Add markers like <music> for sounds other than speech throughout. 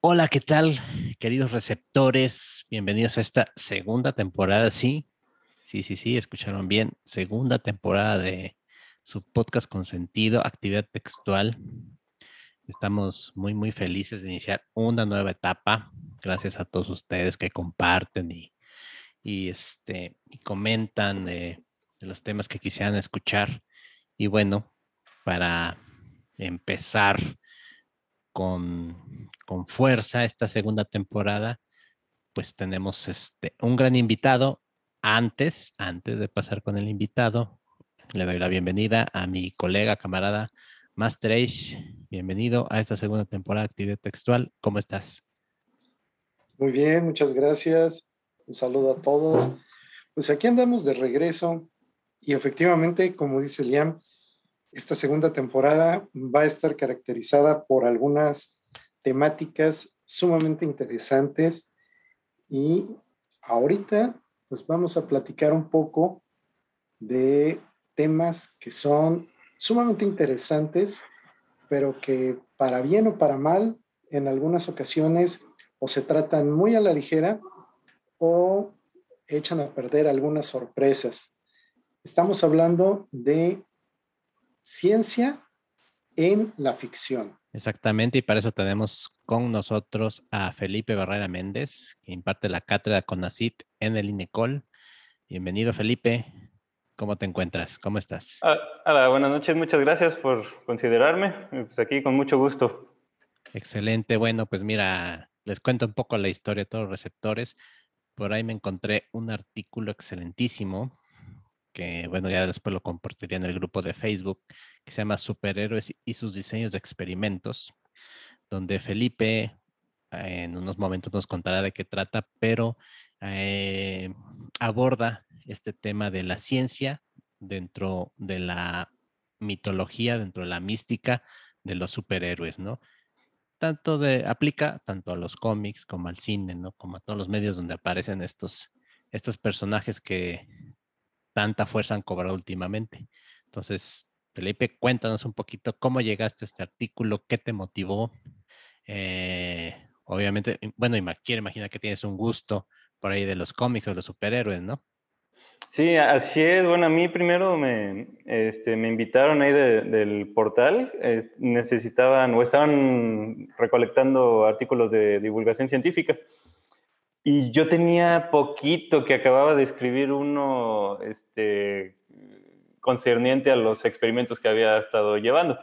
Hola, ¿qué tal, queridos receptores? Bienvenidos a esta segunda temporada, sí, sí, sí, sí, escucharon bien, segunda temporada de su podcast con sentido, actividad textual. Estamos muy, muy felices de iniciar una nueva etapa. Gracias a todos ustedes que comparten y, y, este, y comentan de, de los temas que quisieran escuchar. Y bueno, para empezar con, con fuerza esta segunda temporada, pues tenemos este, un gran invitado. Antes, antes de pasar con el invitado, le doy la bienvenida a mi colega, camarada Master. Bienvenido a esta segunda temporada de Actividad Textual. ¿Cómo estás? Muy bien, muchas gracias. Un saludo a todos. Pues aquí andamos de regreso y efectivamente, como dice Liam, esta segunda temporada va a estar caracterizada por algunas temáticas sumamente interesantes y ahorita pues vamos a platicar un poco de temas que son sumamente interesantes, pero que para bien o para mal, en algunas ocasiones o se tratan muy a la ligera o echan a perder algunas sorpresas. Estamos hablando de ciencia en la ficción. Exactamente, y para eso tenemos con nosotros a Felipe Barrera Méndez, que imparte la cátedra CONACIT en el INECOL. Bienvenido, Felipe. ¿Cómo te encuentras? ¿Cómo estás? Ah, hola, buenas noches. Muchas gracias por considerarme. Pues aquí con mucho gusto. Excelente. Bueno, pues mira, les cuento un poco la historia de todos los receptores. Por ahí me encontré un artículo excelentísimo que bueno, ya después lo compartiría en el grupo de Facebook, que se llama Superhéroes y sus diseños de experimentos, donde Felipe en unos momentos nos contará de qué trata, pero eh, aborda este tema de la ciencia dentro de la mitología, dentro de la mística de los superhéroes, ¿no? Tanto de, aplica tanto a los cómics como al cine, ¿no? Como a todos los medios donde aparecen estos, estos personajes que tanta fuerza han cobrado últimamente. Entonces, Felipe, cuéntanos un poquito cómo llegaste a este artículo, qué te motivó. Eh, obviamente, bueno, quiero imaginar que tienes un gusto por ahí de los cómics, de los superhéroes, ¿no? Sí, así es. Bueno, a mí primero me, este, me invitaron ahí del portal. necesitaban o estaban recolectando artículos de divulgación científica. Y yo tenía poquito que acababa de escribir uno este, concerniente a los experimentos que había estado llevando.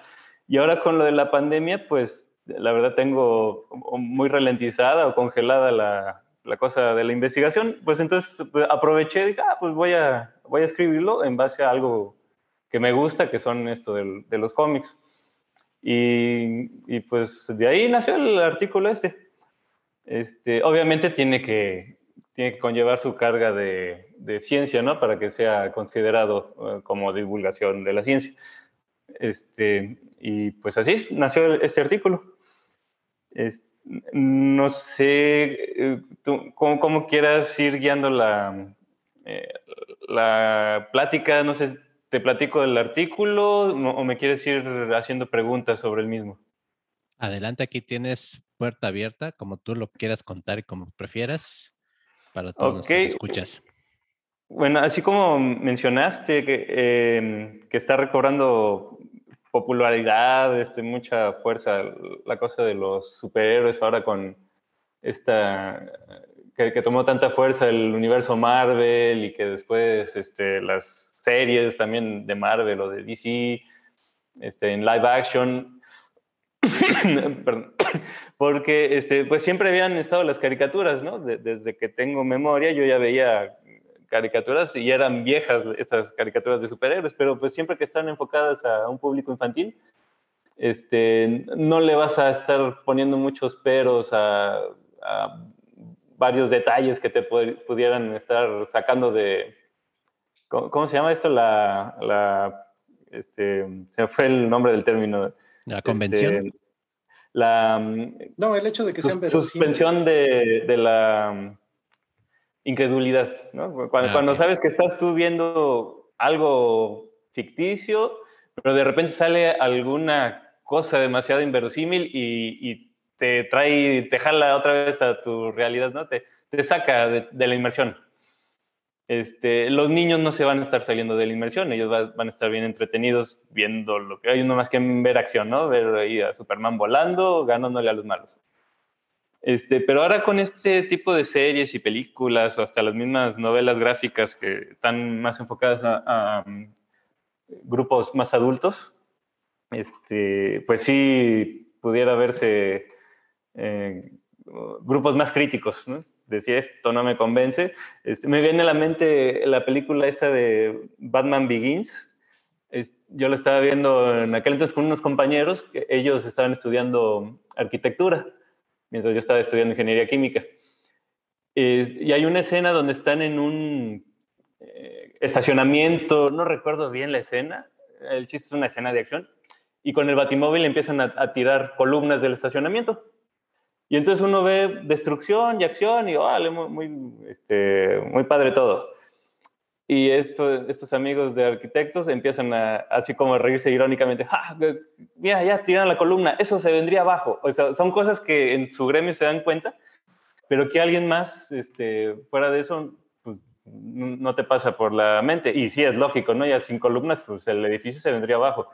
Y ahora con lo de la pandemia, pues la verdad tengo muy ralentizada o congelada la, la cosa de la investigación. Pues entonces pues, aproveché y dije, ah, pues voy a, voy a escribirlo en base a algo que me gusta, que son esto de, de los cómics. Y, y, pues de ahí nació el artículo este. Este, obviamente tiene que, tiene que conllevar su carga de, de ciencia, ¿no? Para que sea considerado uh, como divulgación de la ciencia. Este, y pues así nació este artículo. no sé eh, tú, cómo, cómo, quieras ir guiando la, eh, la plática, no sé, te platico del artículo o me quieres ir haciendo preguntas sobre el mismo. Adelante, aquí tienes puerta abierta, como tú lo quieras contar y como prefieras, para todos los que escuchas. Bueno, así como mencionaste que, em, que está recobrando popularidad, este, mucha fuerza, la cosa de los superhéroes ahora con esta, que, que, tomó tanta fuerza el universo Marvel y que después este, las series también de Marvel o de DC, este, en live action, <coughs> <coughs> porque este, pues siempre habían estado las caricaturas, ¿no? desde que tengo memoria yo ya veía caricaturas y eran viejas esas caricaturas de superhéroes, pero pues siempre que están enfocadas a un público infantil, este, no le vas a estar poniendo muchos peros a, varios detalles que te pudieran estar sacando de, ¿cómo, se llama esto? La, la, este, se fue el nombre del término. La convención. Este, la no, el hecho de que sean suspensión de, de, la incredulidad, ¿no? Cuando, ah, sabes que estás tú viendo algo ficticio, pero de repente sale alguna cosa demasiado inverosímil y, te trae, te jala otra vez a tu realidad, ¿no? Te, te saca de, la inmersión. Este, los niños no se van a estar saliendo de la inmersión, ellos van a estar bien entretenidos viendo lo que hay, uno más que ver acción, ¿no? Ver ahí a Superman volando, ganándole a los malos. Este, pero ahora con este tipo de series y películas o hasta las mismas novelas gráficas que están más enfocadas a, um, grupos más adultos, este, pues sí pudiera verse eh, grupos más críticos, ¿no? Decir esto no me convence. Este, me viene a la mente la película esta de Batman Begins. yo la estaba viendo en aquel entonces con unos compañeros, que ellos estaban estudiando arquitectura, mientras yo estaba estudiando ingeniería química. y hay una escena donde están en un eh, estacionamiento, no recuerdo bien la escena, el chiste es una escena de acción, y con el batimóvil empiezan a tirar columnas del estacionamiento y entonces uno ve destrucción y acción y vale, muy, este, muy padre todo. Y esto, estos amigos de arquitectos empiezan a, así como a reírse irónicamente, ¡Ja, mira, ya tiran la columna, eso se vendría abajo. O sea, son cosas que en su gremio se dan cuenta, pero que alguien más, este, fuera de eso, pues, no te pasa por la mente. Y sí, es lógico, ¿no? Ya sin columnas, pues el edificio se vendría abajo.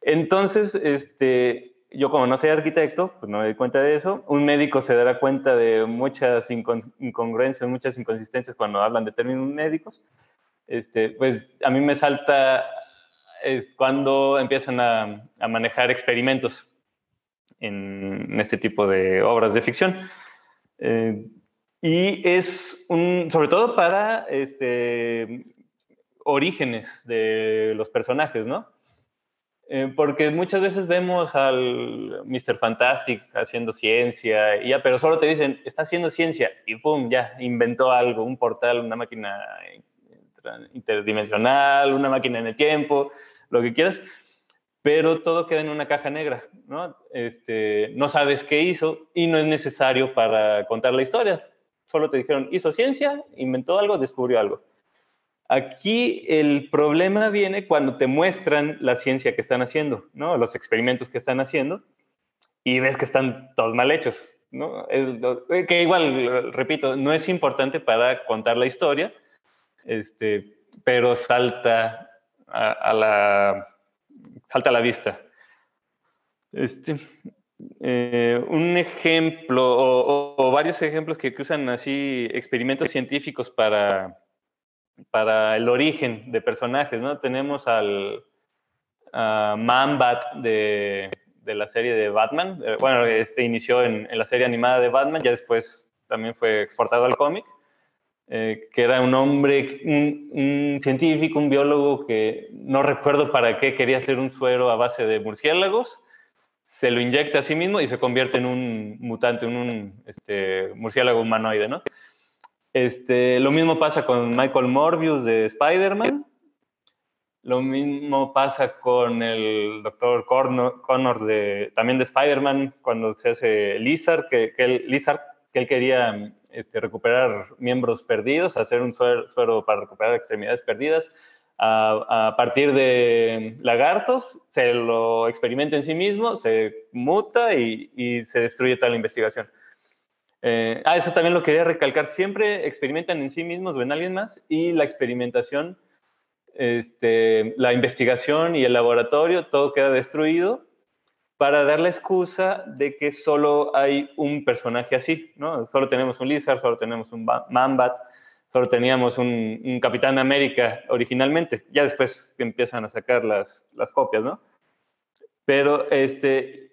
Entonces, este, yo como no soy arquitecto, pues no me doy cuenta de eso. Un médico se dará cuenta de muchas incongruencias, muchas inconsistencias cuando hablan de términos médicos. Este, pues a mí me salta cuando empiezan a, manejar experimentos en, este tipo de obras de ficción. Eh, y es sobre todo para este, orígenes de los personajes, ¿no? Eh, porque muchas veces vemos al Mr. Fantastic haciendo ciencia, y ya, pero solo te dicen, está haciendo ciencia, y pum, ya, inventó algo, un portal, una máquina interdimensional, una máquina en el tiempo, lo que quieras, pero todo queda en una caja negra, ¿no? Este, no sabes qué hizo y no es necesario para contar la historia. Solo te dijeron, hizo ciencia, inventó algo, descubrió algo. Aquí el problema viene cuando te muestran la ciencia que están haciendo, ¿no? Los experimentos que están haciendo y ves que están todos mal hechos, ¿no? Eh, que igual, repito, no es importante para contar la historia, este, pero salta a, la, salta a la vista. Este, eh, un ejemplo o, varios ejemplos que usan así experimentos científicos para para el origen de personajes, ¿no? Tenemos al Man-Bat de, de, la serie de Batman. Eh, bueno, este inició en, la serie animada de Batman, ya después también fue exportado al cómic, eh, que era un hombre, un, científico, un biólogo que no recuerdo para qué quería hacer un suero a base de murciélagos, se lo inyecta a sí mismo y se convierte en un mutante, en un este, murciélago humanoide, ¿no? Este, lo mismo pasa con Michael Morbius de Spider-Man. Lo mismo pasa con el doctor Connor, de, también de Spider-Man cuando se hace Lizard, que, que él, Lizard, que él quería este, recuperar miembros perdidos, hacer un suero, para recuperar extremidades perdidas. A, partir de lagartos, se lo experimenta en sí mismo, se muta y, y se destruye toda la investigación. Eh, ah, eso también lo quería recalcar. Siempre experimentan en sí mismos o en alguien más y la experimentación, este, la investigación y el laboratorio, todo queda destruido para dar la excusa de que solo hay un personaje así, ¿no? Solo tenemos un Lizard, solo tenemos un Mambat, solo teníamos un, Capitán América originalmente. Ya después empiezan a sacar las, las copias, ¿no? Pero este,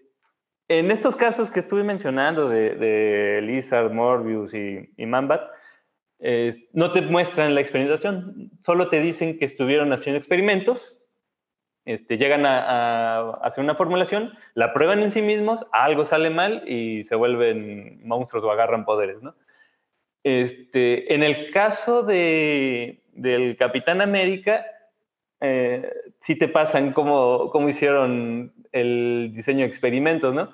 en estos casos que estuve mencionando de, Lizard, Morbius y, Mambat, no te muestran la experimentación, solo te dicen que estuvieron haciendo experimentos, este, llegan a, hacer una formulación, la prueban en sí mismos, algo sale mal y se vuelven monstruos o agarran poderes. Este, en el caso de, del Capitán América, eh, sí te pasan cómo, cómo, hicieron el diseño de experimentos, ¿no?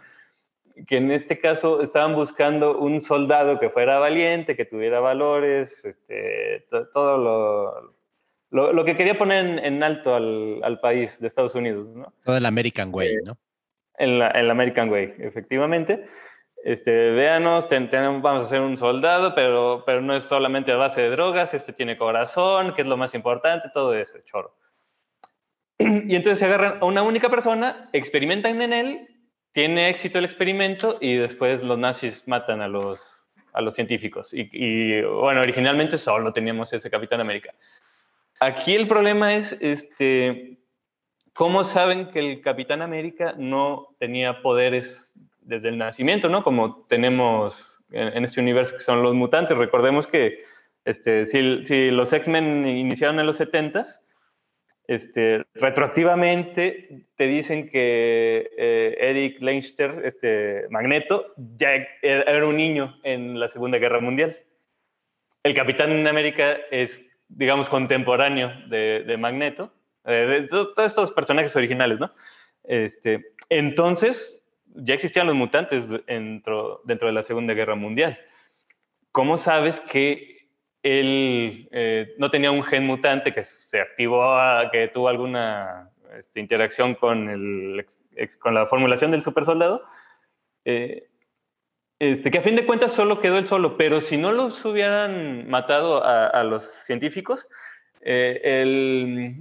Que en este caso estaban buscando un soldado que fuera valiente, que tuviera valores, este, todo lo, lo, que quería poner en, alto al, al, país de Estados Unidos, ¿no? Todo el American Way, ¿no? En la, American Way, efectivamente. Este, véanos, vamos a ser un soldado, pero, pero no es solamente a base de drogas, este tiene corazón, que es lo más importante, todo eso, choro. Y entonces se agarran a una única persona, experimentan en él, tiene éxito el experimento y después los nazis matan a los, a los científicos. Y, y bueno, originalmente solo teníamos ese Capitán América. Aquí el problema es, este, ¿cómo saben que el Capitán América no tenía poderes desde el nacimiento, ¿no? Como tenemos en, este universo que son los mutantes. Recordemos que este, si, si los X-Men iniciaron en los 70s, este, retroactivamente te dicen que eh, Eric Leinster, este, Magneto, ya era un niño en la Segunda Guerra Mundial. El Capitán América es digamos, contemporáneo de, Magneto, de, todos estos personajes originales, ¿no? Este, entonces, ya existían los mutantes dentro, dentro de la Segunda Guerra Mundial. ¿Cómo sabes que él eh, no tenía un gen mutante que se activó, que tuvo alguna este, interacción con, la formulación del supersoldado? Eh, este, que a fin de cuentas solo quedó él solo, pero si no los hubieran matado a, los científicos, eh,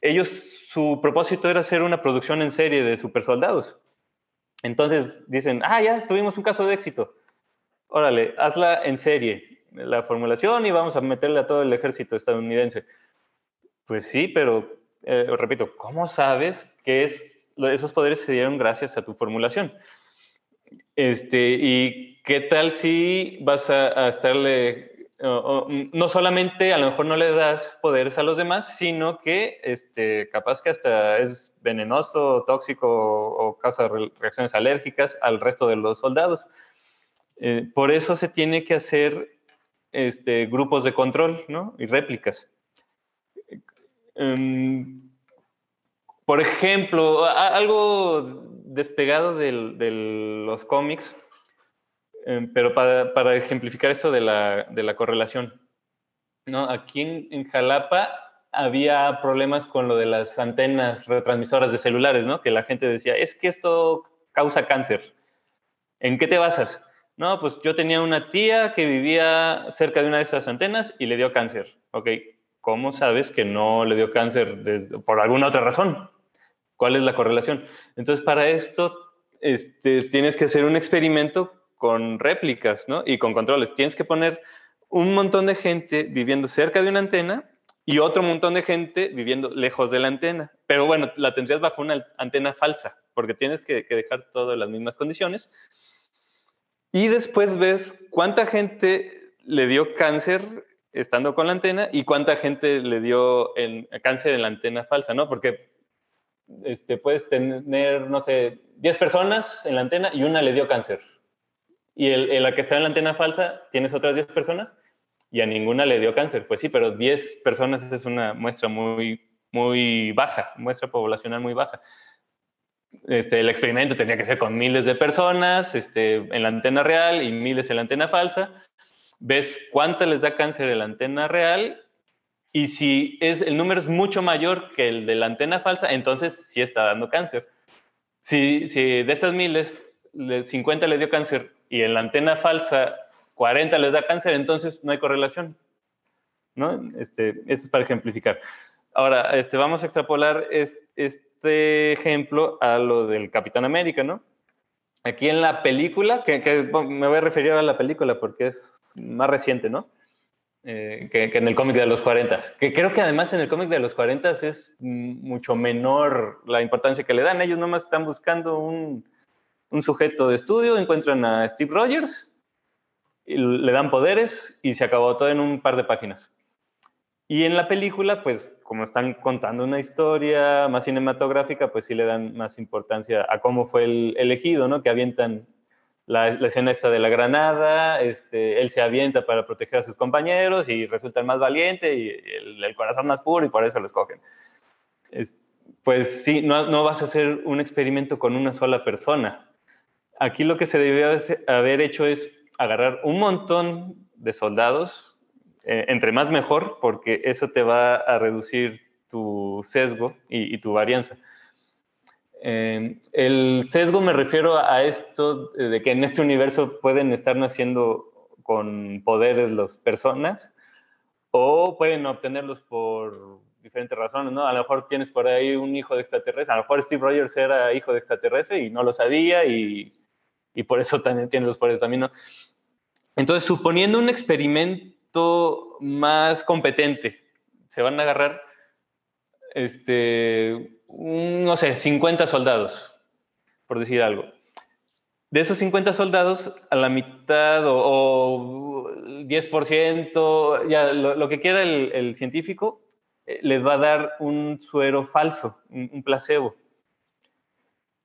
ellos, su propósito era hacer una producción en serie de supersoldados. Entonces dicen, ah, ya, tuvimos un caso de éxito. Órale, hazla en serie, la formulación y vamos a meterle a todo el ejército estadounidense. Pues sí, pero, eh, repito, ¿cómo sabes que es, esos poderes se dieron gracias a tu formulación? Este, ¿Y qué tal si vas a, estarle, no solamente a lo mejor no le das poderes a los demás, sino que este, capaz que hasta es venenoso, tóxico o, causa reacciones alérgicas al resto de los soldados? Eh, por eso se tiene que hacer este, grupos de control ¿no? y réplicas. Em, por ejemplo, algo despegado de los cómics, em, pero para, ejemplificar esto de la, correlación. ¿no? Aquí en, Jalapa había problemas con lo de las antenas retransmisoras de celulares, ¿no? que la gente decía, es que esto causa cáncer. ¿En qué te basas? No, pues yo tenía una tía que vivía cerca de una de esas antenas y le dio cáncer. Ok, ¿cómo sabes que no le dio cáncer por alguna otra razón? ¿Cuál es la correlación? Entonces, para esto este, tienes que hacer un experimento con réplicas ¿no? y con controles. Tienes que poner un montón de gente viviendo cerca de una antena y otro montón de gente viviendo lejos de la antena. Pero bueno, la tendrías bajo una antena falsa, porque tienes que, dejar todo en las mismas condiciones. Y después ves cuánta gente le dio cáncer estando con la antena y cuánta gente le dio cáncer en la antena falsa, ¿no? Porque este, puedes tener, no sé, 10 personas en la antena y una le dio cáncer. Y el, la que está en la antena falsa, tienes otras 10 personas y a ninguna le dio cáncer. Pues sí, pero 10 personas es una muestra muy, muy baja, muestra poblacional muy baja. Este, el experimento tenía que ser con miles de personas este, en la antena real y miles en la antena falsa. Ves cuánta les da cáncer en la antena real y si es, el número es mucho mayor que el de la antena falsa, entonces sí está dando cáncer. Si, si de esas miles, 50 les dio cáncer y en la antena falsa 40 les da cáncer, entonces no hay correlación. ¿no? Este, eso es para ejemplificar. Ahora, este, vamos a extrapolar este ejemplo a lo del Capitán América, ¿no? Aquí en la película, que, me voy a referir a la película porque es más reciente, ¿no? Eh, que, en el cómic de los 40. Que creo que además en el cómic de los 40 es mucho menor la importancia que le dan. Ellos nomás están buscando un, sujeto de estudio, encuentran a Steve Rogers, le dan poderes y se acabó todo en un par de páginas. Y en la película, pues como están contando una historia más cinematográfica, pues sí le dan más importancia a cómo fue el elegido, ¿no? Que avientan la, escena esta de la granada, este, él se avienta para proteger a sus compañeros y resulta más valiente y el, corazón más puro y por eso lo escogen. pues sí, no, no, vas a hacer un experimento con una sola persona. Aquí lo que se debió haber hecho es agarrar un montón de soldados, eh, entre más mejor, porque eso te va a reducir tu sesgo y, tu varianza. Eh, el sesgo me refiero a esto de que en este universo pueden estar naciendo con poderes las personas o pueden obtenerlos por diferentes razones, ¿no? A lo mejor tienes por ahí un hijo de extraterrestre, a lo mejor Steve Rogers era hijo de extraterrestre y no lo sabía y, y por eso también tiene los poderes también, ¿no? Entonces, suponiendo un experimento más competente, se van a agarrar, este, no sé, 50 soldados, por decir algo. De esos 50 soldados, a la mitad o, 10%, ya lo, que quiera el, científico, eh, les va a dar un suero falso, un, placebo.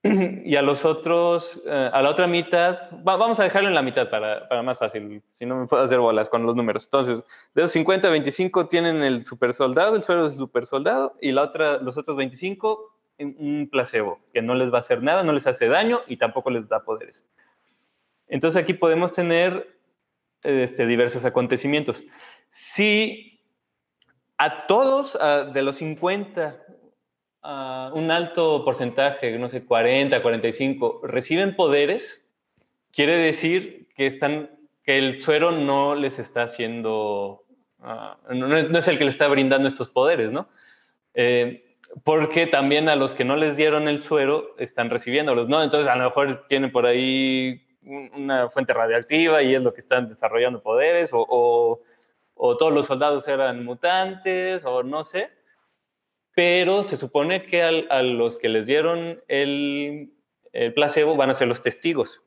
<laughs> Y a los otros, eh, a la otra mitad, vamos a dejarlo en la mitad para, para, más fácil, si no me puedo hacer bolas con los números. Entonces, de los 50, 25 tienen el super soldado, el suero del super soldado, y la otra, los otros 25 un placebo, que no les va a hacer nada, no les hace daño y tampoco les da poderes. Entonces aquí podemos tener este, diversos acontecimientos. Si a todos de los 50, un alto porcentaje, no sé, 40, 45, reciben poderes, quiere decir que, están, que el suero no les está haciendo, ah, no, es el que le está brindando estos poderes, ¿no? Eh, porque también a los que no les dieron el suero están recibiéndolos, ¿no? Entonces a lo mejor tienen por ahí una fuente radioactiva y es lo que están desarrollando poderes, o, todos los soldados eran mutantes, o no sé, pero se supone que a los que les dieron el, placebo van a ser los testigos.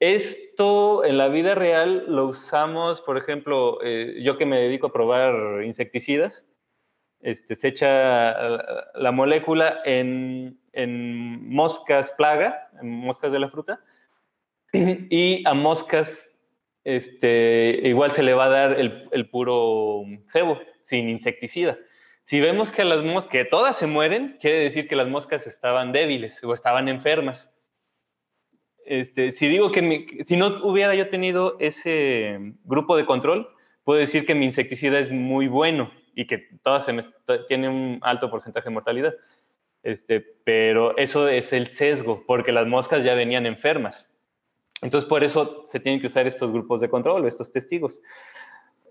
Esto en la vida real lo usamos, por ejemplo, eh, yo que me dedico a probar insecticidas, este, se echa la molécula en, moscas plaga, en moscas de la fruta, <clears throat> y a moscas este, igual se le va a dar el, puro cebo, sin insecticida. Si vemos que las moscas, que todas se mueren, quiere decir que las moscas estaban débiles o estaban enfermas. Este, si digo que si no hubiera yo tenido ese grupo de control, puedo decir que mi insecticida es muy bueno y que todas tienen un alto porcentaje de mortalidad. Este, pero eso es el sesgo, porque las moscas ya venían enfermas. Entonces, por eso se tienen que usar estos grupos de control, estos testigos.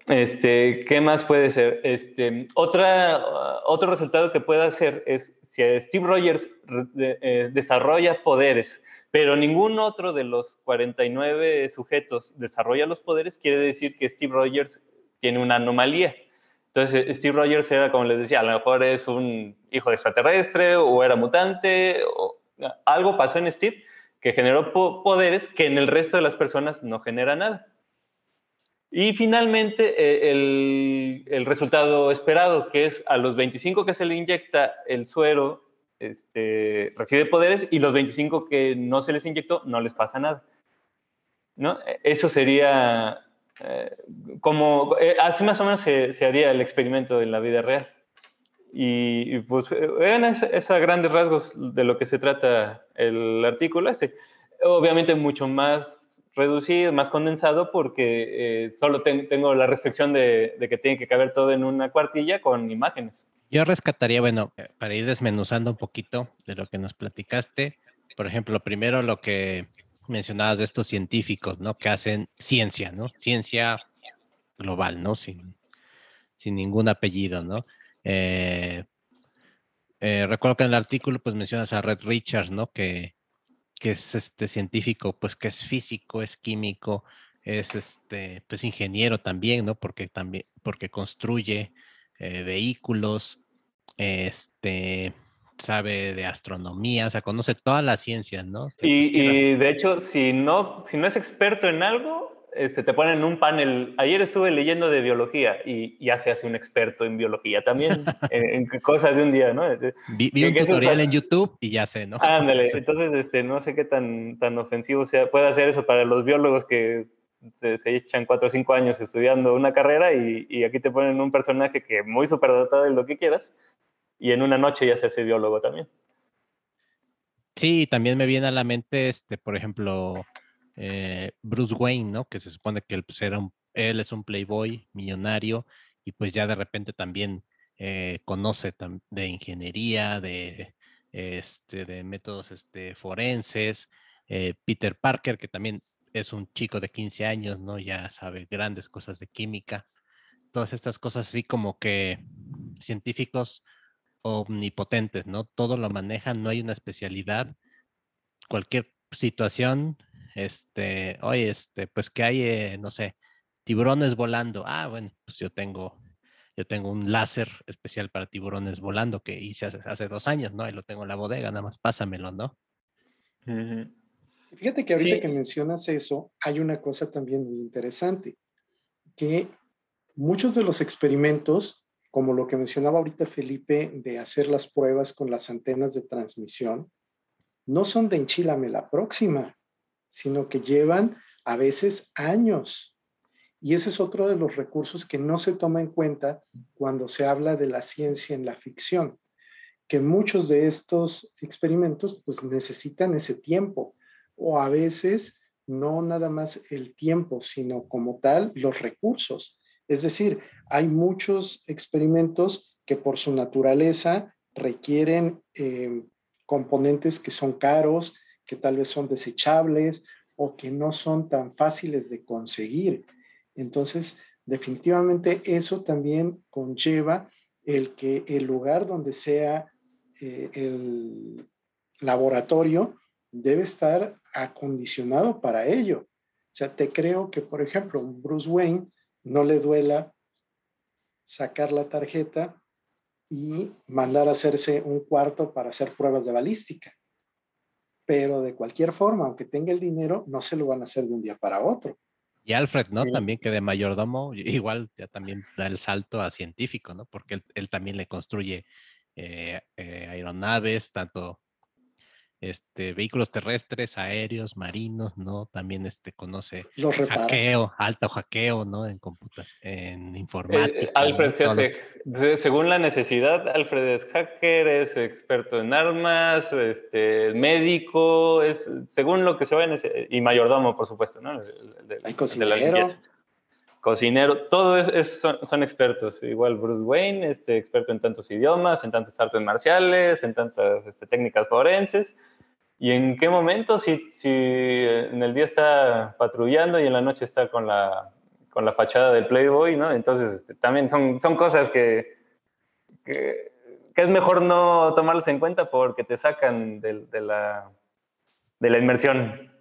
Este, ¿Qué más puede ser? Este, otra, otro resultado que puede hacer es si Steve Rogers eh, desarrolla poderes, pero ningún otro de los 49 sujetos desarrolla los poderes, quiere decir que Steve Rogers tiene una anomalía. Entonces, Steve Rogers era, como les decía, a lo mejor es un hijo extraterrestre o era mutante, o algo pasó en Steve que generó poderes que en el resto de las personas no genera nada. Y finalmente, eh, el, resultado esperado, que es a los 25 que se le inyecta el suero, este, recibe poderes y los 25 que no se les inyectó, no les pasa nada. ¿No? Eso sería eh, como, eh, así más o menos se, haría el experimento en la vida real. Y, pues eran esos grandes rasgos de lo que se trata el artículo este. Obviamente mucho más reducido, más condensado, porque eh, solo tengo la restricción de, que tiene que caber todo en una cuartilla con imágenes. Yo rescataría, bueno, para ir desmenuzando un poquito de lo que nos platicaste, por ejemplo, primero lo que mencionabas de estos científicos, ¿no? Que hacen ciencia, ¿no? Ciencia global, ¿no? Sin, sin ningún apellido, ¿no? Eh, eh, recuerdo que en el artículo, pues mencionas a Red Richards, ¿no? Que, que es este científico, pues que es físico, es químico, es este, pues ingeniero también, ¿no? Porque también, porque construye eh, vehículos, este, sabe de astronomía, o sea, conoce todas las ciencias, ¿no? Y, de hecho, si no, si no es experto en algo, este, te ponen un panel. Ayer estuve leyendo de biología y ya se hace un experto en biología también, <laughs> en, cosas de un día, ¿no? Vi, un tutorial en YouTube y ya sé, ¿no? Ándale, <laughs> entonces este, no sé qué tan, tan ofensivo sea, puede hacer eso para los biólogos que se, echan cuatro o cinco años estudiando una carrera y, y aquí te ponen un personaje que muy superdotado de lo que quieras y en una noche ya se hace biólogo también. Sí, también me viene a la mente, este, por ejemplo, eh, Bruce Wayne, ¿no? Que se supone que él, pues, era él es un playboy millonario y pues ya de repente también eh, conoce de ingeniería, de, este, de métodos este, forenses, eh, Peter Parker, que también es un chico de 15 años, ¿no? Ya sabe grandes cosas de química. Todas estas cosas así como que científicos omnipotentes, ¿no? Todo lo manejan, no hay una especialidad. Cualquier situación, este, oye, este, pues que hay, eh, no sé, tiburones volando. Ah, bueno, pues yo tengo, yo tengo un láser especial para tiburones volando que hice hace, dos años, ¿no? Y lo tengo en la bodega, nada más pásamelo, ¿no? Fíjate que ahorita que mencionas eso, hay una cosa también muy interesante, que muchos de los experimentos, como lo que mencionaba ahorita Felipe, de hacer las pruebas con las antenas de transmisión, no son de enchilame la próxima, sino que llevan a veces años. Y ese es otro de los recursos que no se toma en cuenta cuando se habla de la ciencia en la ficción, que muchos de estos experimentos pues necesitan ese tiempo o a veces no nada más el tiempo, sino como tal los recursos. Es decir, hay muchos experimentos que por su naturaleza requieren eh, componentes que son caros, que tal vez son desechables o que no son tan fáciles de conseguir. Entonces, definitivamente eso también conlleva el que el lugar donde sea eh, el laboratorio debe estar acondicionado para ello. O sea, te creo que, por ejemplo, Bruce Wayne no le duela sacar la tarjeta y mandar a hacerse un cuarto para hacer pruebas de balística. Pero de cualquier forma, aunque tenga el dinero, no se lo van a hacer de un día para otro. Y Alfred, ¿no? También que de mayordomo, igual ya también da el salto a científico, ¿no? Porque él, también le construye eh, eh, aeronaves, tanto este, vehículos terrestres, aéreos, marinos, ¿no? También este, conoce hackeo, alto hackeo, ¿no? En computas, en eh, informática. Alfred según la necesidad, Alfred es hacker, es experto en armas, este, médico, es según lo que se vaya y mayordomo, por supuesto, ¿no? Hay cocinero. Cocinero, todos son, son, expertos. Igual Bruce Wayne, este, experto en tantos idiomas, en tantas artes marciales, en tantas este, técnicas forenses. ¿Y en qué momento? Si, si en el día está patrullando y en la noche está con la, con la fachada del Playboy, ¿no? Entonces, este, también son, son cosas que, que, es mejor no tomarlas en cuenta porque te sacan de, de, la, de la inmersión.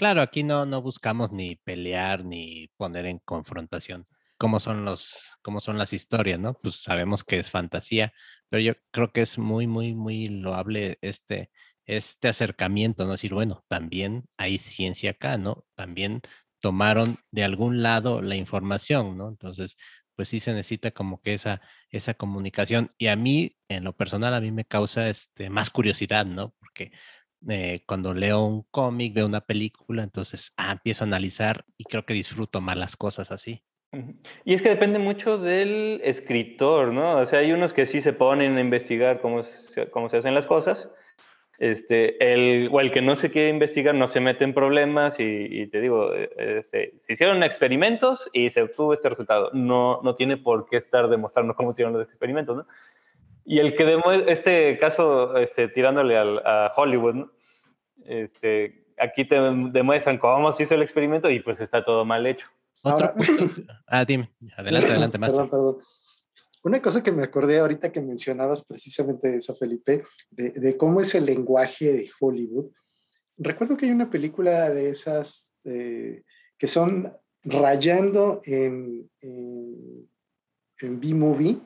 Claro, aquí no, no buscamos ni pelear ni poner en confrontación cómo son los, cómo son las historias, ¿no? Pues sabemos que es fantasía, pero yo creo que es muy, muy, muy loable este, este acercamiento, ¿no? Decir, bueno, también hay ciencia acá, ¿no? También tomaron de algún lado la información, ¿no? Entonces, pues sí se necesita como que esa, esa comunicación. Y a mí, en lo personal, a mí me causa este, más curiosidad, ¿no? Porque eh, cuando leo un cómic, veo una película, entonces ah, empiezo a analizar y creo que disfruto más las cosas así. Y es que depende mucho del escritor, ¿no? O sea, hay unos que sí se ponen a investigar cómo se, cómo se hacen las cosas, este, el, o el que no se quiere investigar no se mete en problemas y, te digo, este, se hicieron experimentos y se obtuvo este resultado. No, no tiene por qué estar demostrando <laughs> cómo hicieron los experimentos, ¿no? Y el que demuestra, este caso, este, tirándole al, a Hollywood, ¿no? Este, aquí te demuestran cómo se hizo el experimento y pues está todo mal hecho. Otro <laughs> Ah, dime. Adelante, adelante, más. <laughs> Perdón, perdón. Una cosa que me acordé ahorita que mencionabas precisamente eso, Felipe, de, cómo es el lenguaje de Hollywood. Recuerdo que hay una película de esas eh, que son rayando en, en, en B-Movie,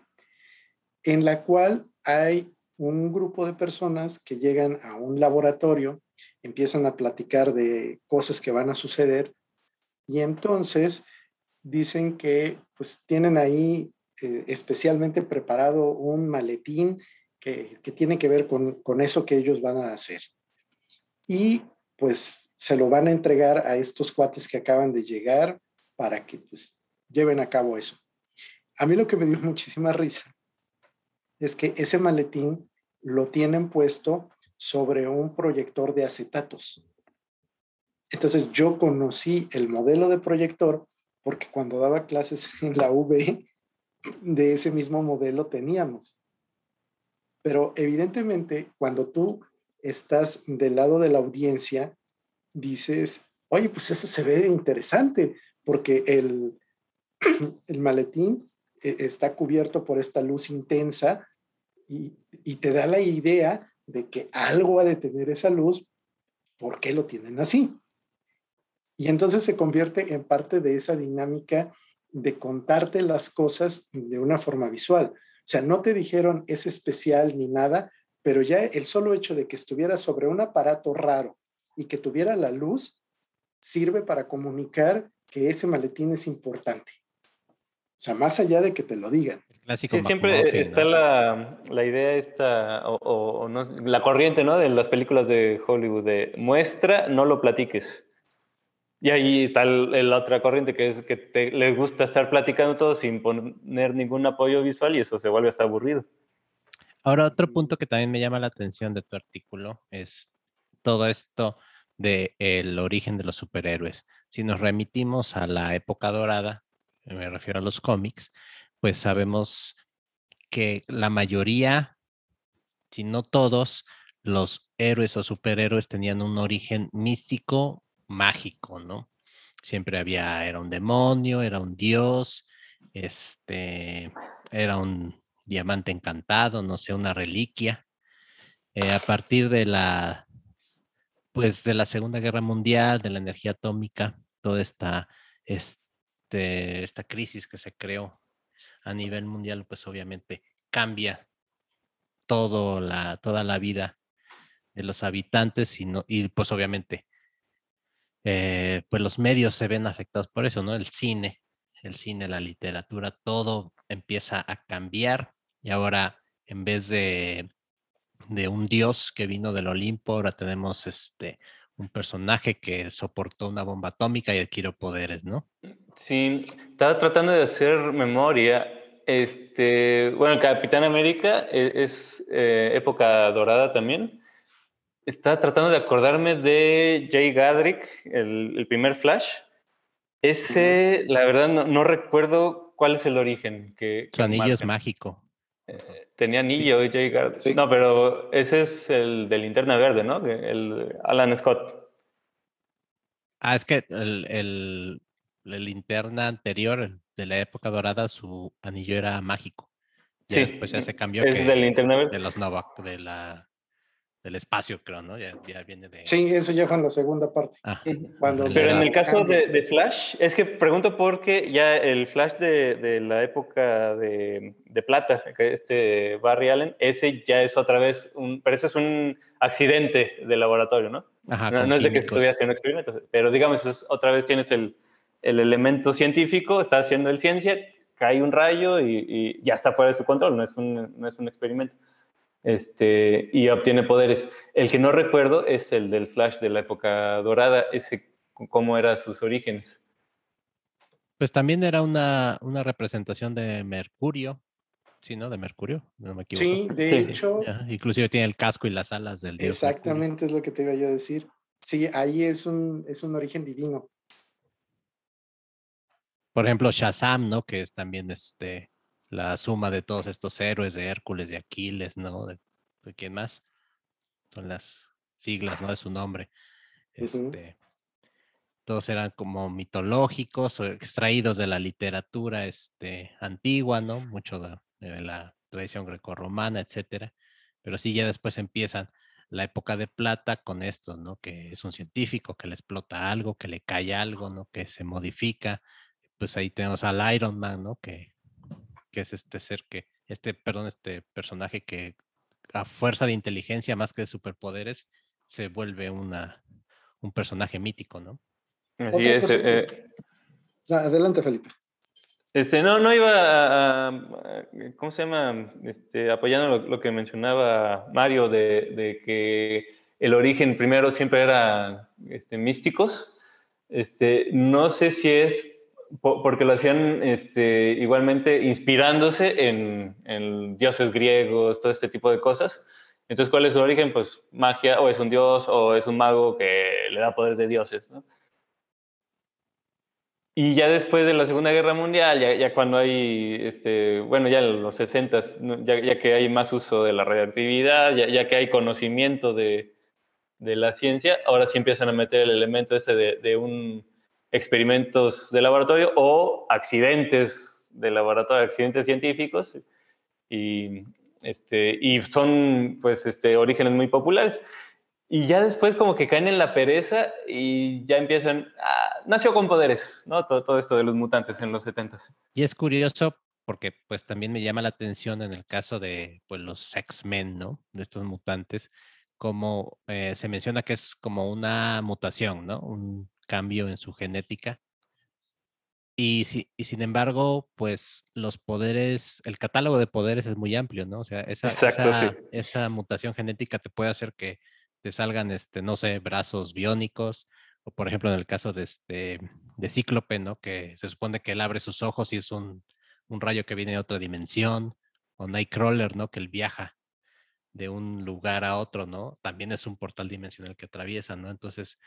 en la cual hay un grupo de personas que llegan a un laboratorio, empiezan a platicar de cosas que van a suceder y entonces dicen que pues tienen ahí eh, especialmente preparado un maletín que, tiene que ver con, con, eso que ellos van a hacer. Y pues se lo van a entregar a estos cuates que acaban de llegar para que pues lleven a cabo eso. A mí lo que me dio <laughs> muchísima risa es que ese maletín lo tienen puesto sobre un proyector de acetatos. Entonces yo conocí el modelo de proyector porque cuando daba clases <laughs> en la UV, de ese mismo modelo teníamos. Pero evidentemente, cuando tú estás del lado de la audiencia, dices, oye, pues eso se ve interesante, porque el, <clears throat> el maletín eh, está cubierto por esta luz intensa y, te da la idea de que algo ha de tener esa luz, ¿por qué lo tienen así? Y entonces se convierte en parte de esa dinámica de contarte las cosas de una forma visual. O sea, no te dijeron es especial ni nada, pero ya el solo hecho de que estuviera sobre un aparato raro y que tuviera la luz sirve para comunicar que ese maletín es importante. O sea, más allá de que te lo digan. Clásico sí, siempre está la, la, idea esta, o, o no, la corriente, ¿no? De las películas de Hollywood, de muestra, no lo platiques. Y ahí está la otra corriente que es que te, les gusta estar platicando todo sin poner ningún apoyo visual y eso se vuelve hasta aburrido. Ahora, otro punto que también me llama la atención de tu artículo es todo esto del el origen de los superhéroes. Si nos remitimos a la época dorada, me refiero a los cómics, pues sabemos que la mayoría, si no todos, los héroes o superhéroes tenían un origen místico mágico, ¿no? Siempre había, era un demonio, era un dios, este, era un diamante encantado, no sé, una reliquia. Eh, a partir de la, pues de la Segunda Guerra Mundial, de la energía atómica, toda esta, este, esta crisis que se creó a nivel mundial, pues obviamente cambia todo la, toda la vida de los habitantes y, no, y pues obviamente eh, pues los medios se ven afectados por eso, ¿no? El cine, el cine, la literatura, todo empieza a cambiar y ahora en vez de, de un dios que vino del Olimpo, ahora tenemos este un personaje que soportó una bomba atómica y adquirió poderes, ¿no? Sí, estaba tratando de hacer memoria. Este, bueno, Capitán América e-, es, eh, época dorada también estaba tratando de acordarme de Jay Gadrick, el, primer Flash. Ese, la verdad, no, recuerdo cuál es el origen. Que, Su anillo es mágico. Tenía anillo Jay Gadrick. No, pero ese es el de linterna verde, ¿no? El Alan Scott. Ah, es que el, el, linterna anterior, de la época dorada, su anillo era mágico. Y después ya se cambió. Es de linterna verde. De los Novak, de la del espacio, creo, ¿no? Ya, viene de... Sí, eso ya fue en la segunda parte. Ah, Cuando pero en el caso de, Flash, es que pregunto porque ya el Flash de, la época de, plata, este Barry Allen, ese ya es otra vez un, pero eso es un accidente de laboratorio, ¿no? Ajá, no, es de que estuviera haciendo experimentos, pero digamos, es, otra vez tienes el, el, elemento científico, está haciendo el ciencia, cae un rayo y, y, ya está fuera de su control, no es un, no es un experimento este, y obtiene poderes. El que no recuerdo es el del Flash de la época dorada, ese cómo eran sus orígenes. Pues también era una, una representación de Mercurio, sí, ¿no? De Mercurio, no me equivoco. Sí, de hecho. inclusive tiene el casco y las alas del dios. Exactamente es lo que te iba yo a decir. Sí, ahí es un, es un origen divino. Por ejemplo, Shazam, ¿no? Que es también este, la suma de todos estos héroes de Hércules, de Aquiles, ¿no? De, quién más. Son las siglas, ¿no? De su nombre. Este, Todos eran como mitológicos o extraídos de la literatura este, antigua, ¿no? Mucho de, de la tradición grecorromana, etcétera. Pero sí, ya después empiezan la época de plata con esto, ¿no? Que es un científico que le explota algo, que le cae algo, ¿no? Que se modifica. Pues ahí tenemos al Iron Man, ¿no? Que que es este ser que, este, perdón, este personaje que a fuerza de inteligencia más que de superpoderes se vuelve una, un personaje mítico, ¿no? Así es, eh, adelante, Felipe. Este, no, no iba a, ¿cómo se llama? Este, apoyando lo, que mencionaba Mario de, de, que el origen primero siempre era este, místicos. Este, no sé si es porque lo hacían este, igualmente inspirándose en, dioses griegos, todo este tipo de cosas. Entonces, ¿cuál es su origen? Pues magia, o es un dios, o es un mago que le da poderes de dioses, y ya después de la Segunda Guerra Mundial, ya, cuando hay, este, bueno, ya en los 60, ya, ya, que hay más uso de la radioactividad, ya, que hay conocimiento de, de, la ciencia, ahora sí empiezan a meter el elemento ese de, de un experimentos de laboratorio o accidentes de laboratorio, accidentes científicos, y, este, y son pues este, orígenes muy populares. Y ya después como que caen en la pereza y ya empiezan, ah, nació con poderes, ¿no? Todo, todo esto de los mutantes en los 70. Y es curioso porque pues también me llama la atención en el caso de pues los X-Men, ¿no? De estos mutantes, como eh, se menciona que es como una mutación, ¿no? Cambio en su genética. Y, si, y sin embargo, pues los poderes, el catálogo de poderes es muy amplio, ¿no? O sea, esa, esa, esa mutación genética te puede hacer que te salgan, este, no sé, brazos biónicos, o por ejemplo en el caso de, este, de Cíclope, ¿no? Que se supone que él abre sus ojos y es un, un rayo que viene de otra dimensión, o Nightcrawler, ¿no? Que él viaja de un lugar a otro, ¿no? También es un portal dimensional que atraviesa, ¿no? Entonces,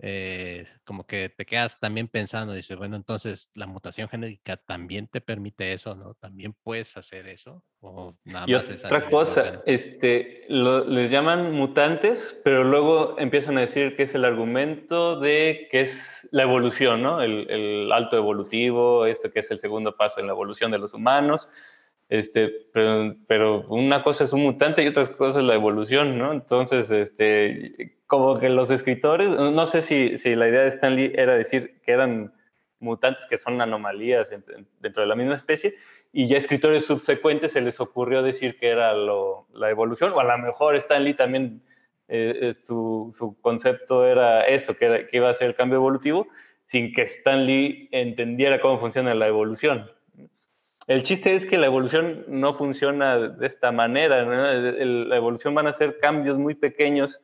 eh, como que te quedas también pensando, dices, bueno, entonces la mutación genética también te permite eso, ¿no? También puedes hacer eso, o nada y Otra cosa, este, les llaman mutantes, pero luego empiezan a decir que es el argumento de que es la evolución, ¿no? El, el alto evolutivo, esto que es el segundo paso en la evolución de los humanos este, pero, una cosa es un mutante y otra cosa es la evolución, ¿no? Entonces, este, como que los escritores, no sé si, la idea de Stanley era decir que eran mutantes que son anomalías dentro de la misma especie, y ya escritores subsecuentes se les ocurrió decir que era lo, la evolución, o a lo mejor Stanley también, eh, eh, su, su, concepto era esto, que, que iba a ser el cambio evolutivo, sin que Stanley entendiera cómo funciona la evolución. El chiste es que la evolución no funciona de esta manera. la evolución van a ser cambios muy pequeños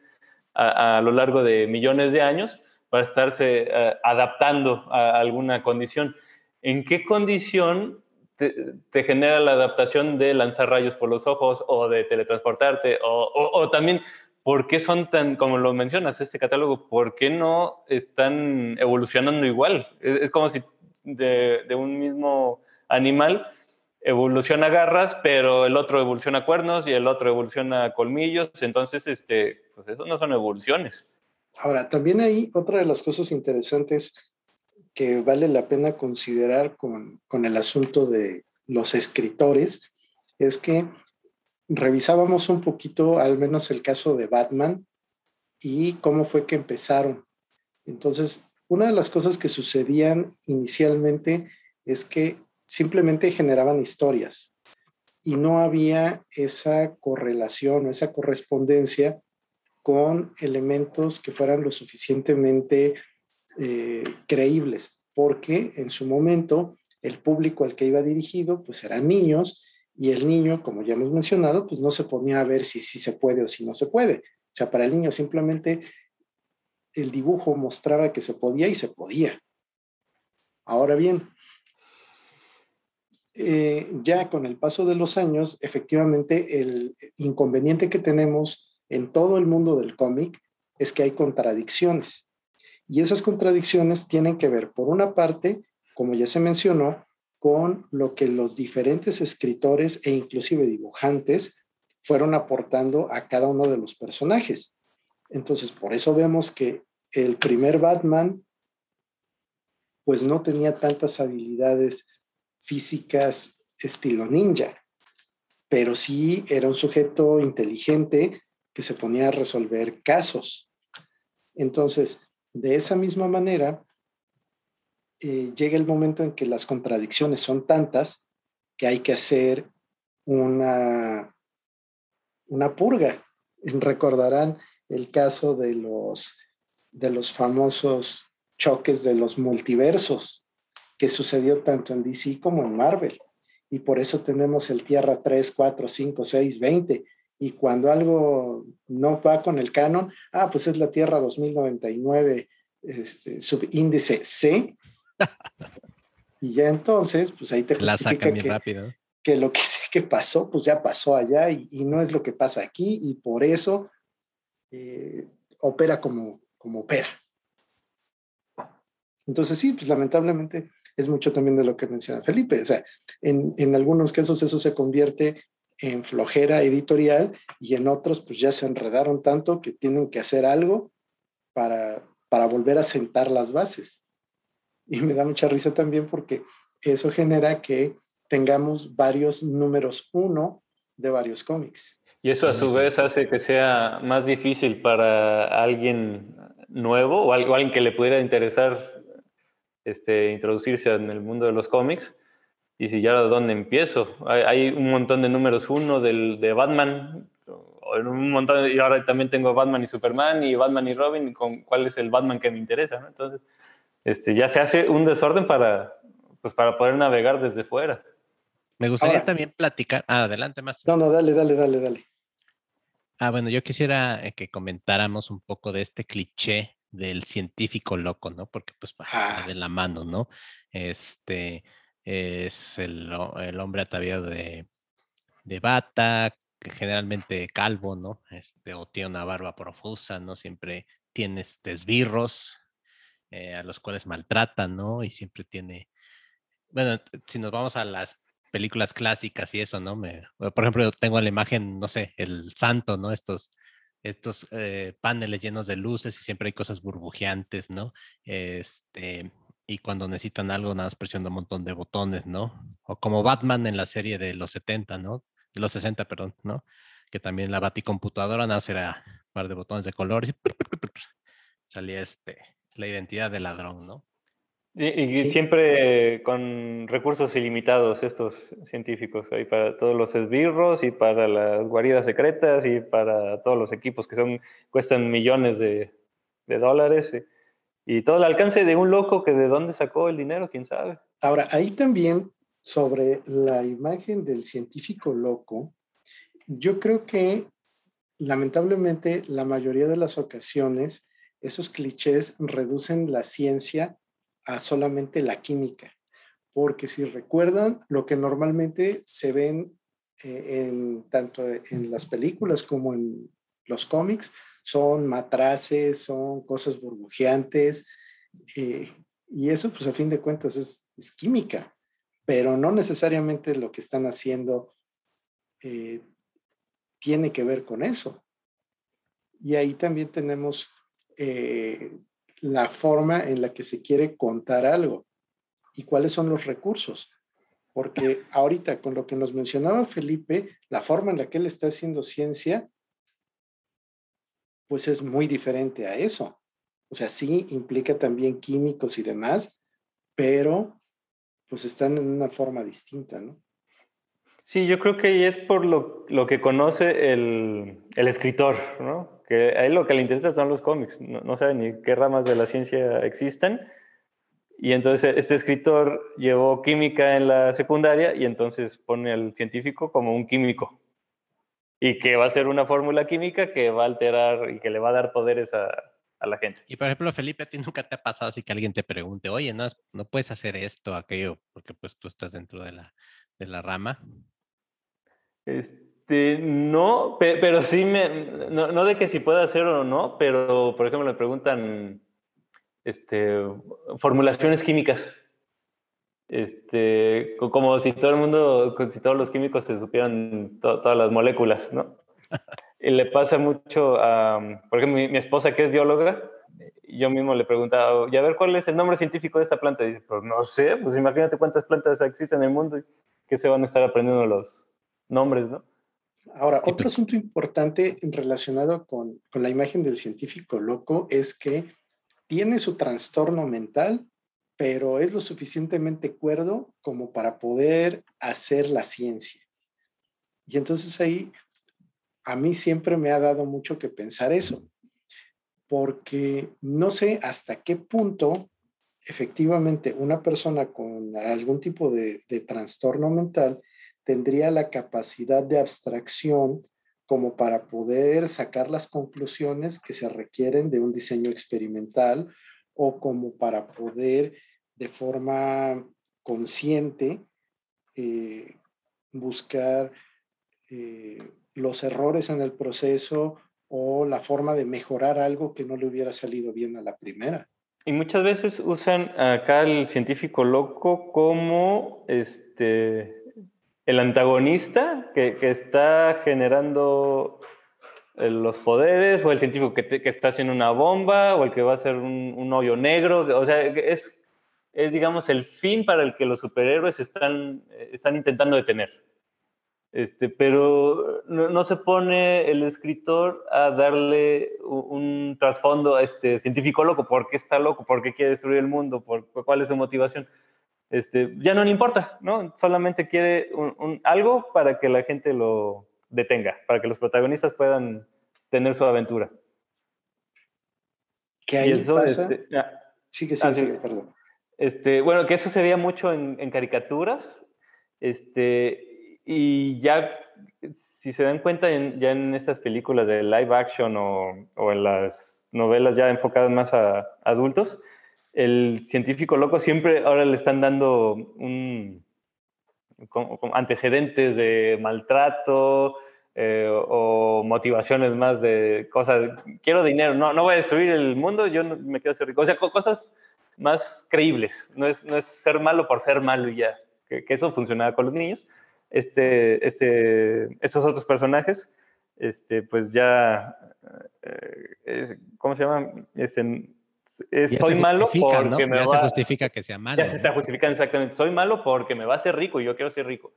a, lo largo de millones de años para estarse eh, adaptando a alguna condición. ¿En qué condición te, genera la adaptación de lanzar rayos por los ojos o de teletransportarte? O, también, ¿por qué son tan, como lo mencionas, este catálogo, por qué no están evolucionando igual? Es, como si de, de un mismo animal evoluciona garras, pero el otro evoluciona cuernos y el otro evoluciona colmillos, entonces, este, pues eso no son evoluciones. Ahora, también hay otra de las cosas interesantes que vale la pena considerar con, con el asunto de los escritores, es que revisábamos un poquito, al menos el caso de Batman, y cómo fue que empezaron. Entonces, una de las cosas que sucedían inicialmente es que simplemente generaban historias y no había esa correlación, esa correspondencia con elementos que fueran lo suficientemente eh, creíbles, porque en su momento el público al que iba dirigido pues eran niños y el niño, como ya hemos mencionado, pues no se ponía a ver si, si se puede o si no se puede. O sea, para el niño simplemente el dibujo mostraba que se podía y se podía. Ahora bien, eh, ya con el paso de los años, efectivamente, el inconveniente que tenemos en todo el mundo del cómic es que hay contradicciones. Y esas contradicciones tienen que ver, por una parte, como ya se mencionó, con lo que los diferentes escritores e inclusive dibujantes fueron aportando a cada uno de los personajes. Entonces, por eso vemos que el primer Batman, pues no tenía tantas habilidades físicas estilo ninja, pero sí era un sujeto inteligente que se ponía a resolver casos. Entonces, de esa misma manera, eh, llega el momento en que las contradicciones son tantas que hay que hacer una, una purga. Recordarán el caso de los, de los famosos choques de los multiversos que sucedió tanto en DC como en Marvel. Y por eso tenemos el Tierra 3, 4, 5, 6, 20. Y cuando algo no va con el canon, ah, pues es la Tierra 2099, este, subíndice C. y ya entonces, pues ahí te justifica que, rápido. que lo que, que pasó, pues ya pasó allá y, no es lo que pasa aquí y por eso eh, opera como, como opera. Entonces sí, pues lamentablemente es mucho también de lo que menciona Felipe. O sea, en, en algunos casos eso se convierte en flojera editorial y en otros pues ya se enredaron tanto que tienen que hacer algo para, para volver a sentar las bases. Y me da mucha risa también porque eso genera que tengamos varios números uno de varios cómics. Y eso a su vez hace que sea más difícil para alguien nuevo o alguien que le pudiera interesar este, introducirse en el mundo de los cómics. Y si ya de dónde empiezo, hay, un montón de números uno del, de Batman, un montón, y ahora también tengo Batman y Superman y Batman y Robin, con cuál es el Batman que me interesa. Entonces, este, ya se hace un desorden para, pues, para poder navegar desde fuera. Me gustaría también platicar. Ah, adelante más. No, no, dale, dale, dale, dale. Ah, bueno, yo quisiera eh, que comentáramos un poco de este cliché del científico loco, ¿no? Porque pues va ah. de la mano, ¿no? Este es el, hombre ataviado de, de bata, generalmente calvo, ¿no? Este, o tiene una barba profusa, ¿no? Siempre tiene este, esbirros eh, a los cuales maltratan, ¿no? Y siempre tiene, bueno, si nos vamos a las películas clásicas y eso, ¿no? Me, por ejemplo, tengo la imagen, no sé, el santo, ¿no? Estos, estos eh, paneles llenos de luces y siempre hay cosas burbujeantes, ¿no? Este, y cuando necesitan algo, nada más presiona un montón de botones, ¿no? O como Batman en la serie de los 70, ¿no? De los 60, perdón, ¿no? Que también la baticomputadora nada más era un par de botones de colores y salía este, la identidad del ladrón, ¿no? Y, siempre con recursos ilimitados estos científicos, hay para todos los esbirros y para las guaridas secretas y para todos los equipos que son cuestan millones de, dólares y, todo el alcance de un loco que de dónde sacó el dinero, quién sabe. Ahora, ahí también sobre la imagen del científico loco, yo creo que lamentablemente la mayoría de las ocasiones esos clichés reducen la ciencia a solamente la química, porque si recuerdan, lo que normalmente se ven eh, en, tanto en las películas como en los cómics son matraces, son cosas burbujeantes, eh, y eso pues a fin de cuentas es, química, pero no necesariamente lo que están haciendo eh, tiene que ver con eso. Y ahí también tenemos la forma en la que se quiere contar algo y cuáles son los recursos. Porque ahorita, con lo que nos mencionaba Felipe, la forma en la que él está haciendo ciencia, pues es muy diferente a eso. O sea, sí implica también químicos y demás, pero pues están en una forma distinta, ¿no? Sí, yo creo que es por lo, que conoce el, el escritor, ¿no? Que a él lo que le interesa son los cómics, no, sabe ni qué ramas de la ciencia existen. Y entonces este escritor llevó química en la secundaria y entonces pone al científico como un químico. Y que va a ser una fórmula química que va a alterar y que le va a dar poderes a, a la gente. Y por ejemplo, Felipe, a ti nunca te ha pasado así que alguien te pregunte, oye, no, no puedes hacer esto, aquello, porque pues tú estás dentro de la, de la rama. Este, este, no, pero sí me, no, de que si pueda hacer o no, pero por ejemplo me preguntan este, formulaciones químicas. Este, como si todo el mundo, si todos los químicos se supieran todas las moléculas, ¿no? <laughs> Y le pasa mucho a, por ejemplo, mi, esposa que es bióloga, yo mismo le preguntaba, y a ver, ¿cuál es el nombre científico de esta planta? Y dice, pues no sé, pues imagínate cuántas plantas existen en el mundo y que se van a estar aprendiendo los nombres, ¿no? Ahora, otro asunto importante relacionado con, la imagen del científico loco es que tiene su trastorno mental, pero es lo suficientemente cuerdo como para poder hacer la ciencia. Y entonces ahí a mí siempre me ha dado mucho que pensar eso, porque no sé hasta qué punto efectivamente una persona con algún tipo de trastorno mental tendría la capacidad de abstracción como para poder sacar las conclusiones que se requieren de un diseño experimental o como para poder de forma consciente eh, buscar eh, los errores en el proceso o la forma de mejorar algo que no le hubiera salido bien a la primera. Y muchas veces usan acá el científico loco como este, el antagonista que, está generando eh, los poderes, o el científico que, está haciendo una bomba, o el que va a hacer un, un hoyo negro. O sea, es, es, digamos, el fin para el que los superhéroes están, están intentando detener. Este, pero no, se pone el escritor a darle un, trasfondo a este científico loco, por qué está loco, por qué quiere destruir el mundo, por, cuál es su motivación. Este, ya no le importa, ¿no? Solamente quiere un, algo para que la gente lo detenga, para que los protagonistas puedan tener su aventura. ¿Qué ahí eso, pasa? Este, sigue, ah, sigue, perdón. Este, bueno, que eso se veía mucho en, en caricaturas, este, y ya, si se dan cuenta, ya en estas películas de live action o, en las novelas ya enfocadas más a, adultos, el científico loco siempre ahora le están dando un, antecedentes de maltrato eh, o motivaciones más de cosas, quiero dinero, no, no voy a destruir el mundo, yo me quiero hacer rico. O sea, cosas más creíbles, no es, no es ser malo por ser malo y ya, que, que eso funcionaba con los niños este, este, estos otros personajes, este, pues ya, eh, ¿cómo se llama? Soy malo porque me ya se justifica que sea malo. Ya se está justificando exactamente. Soy malo porque me va a hacer rico y yo quiero ser rico.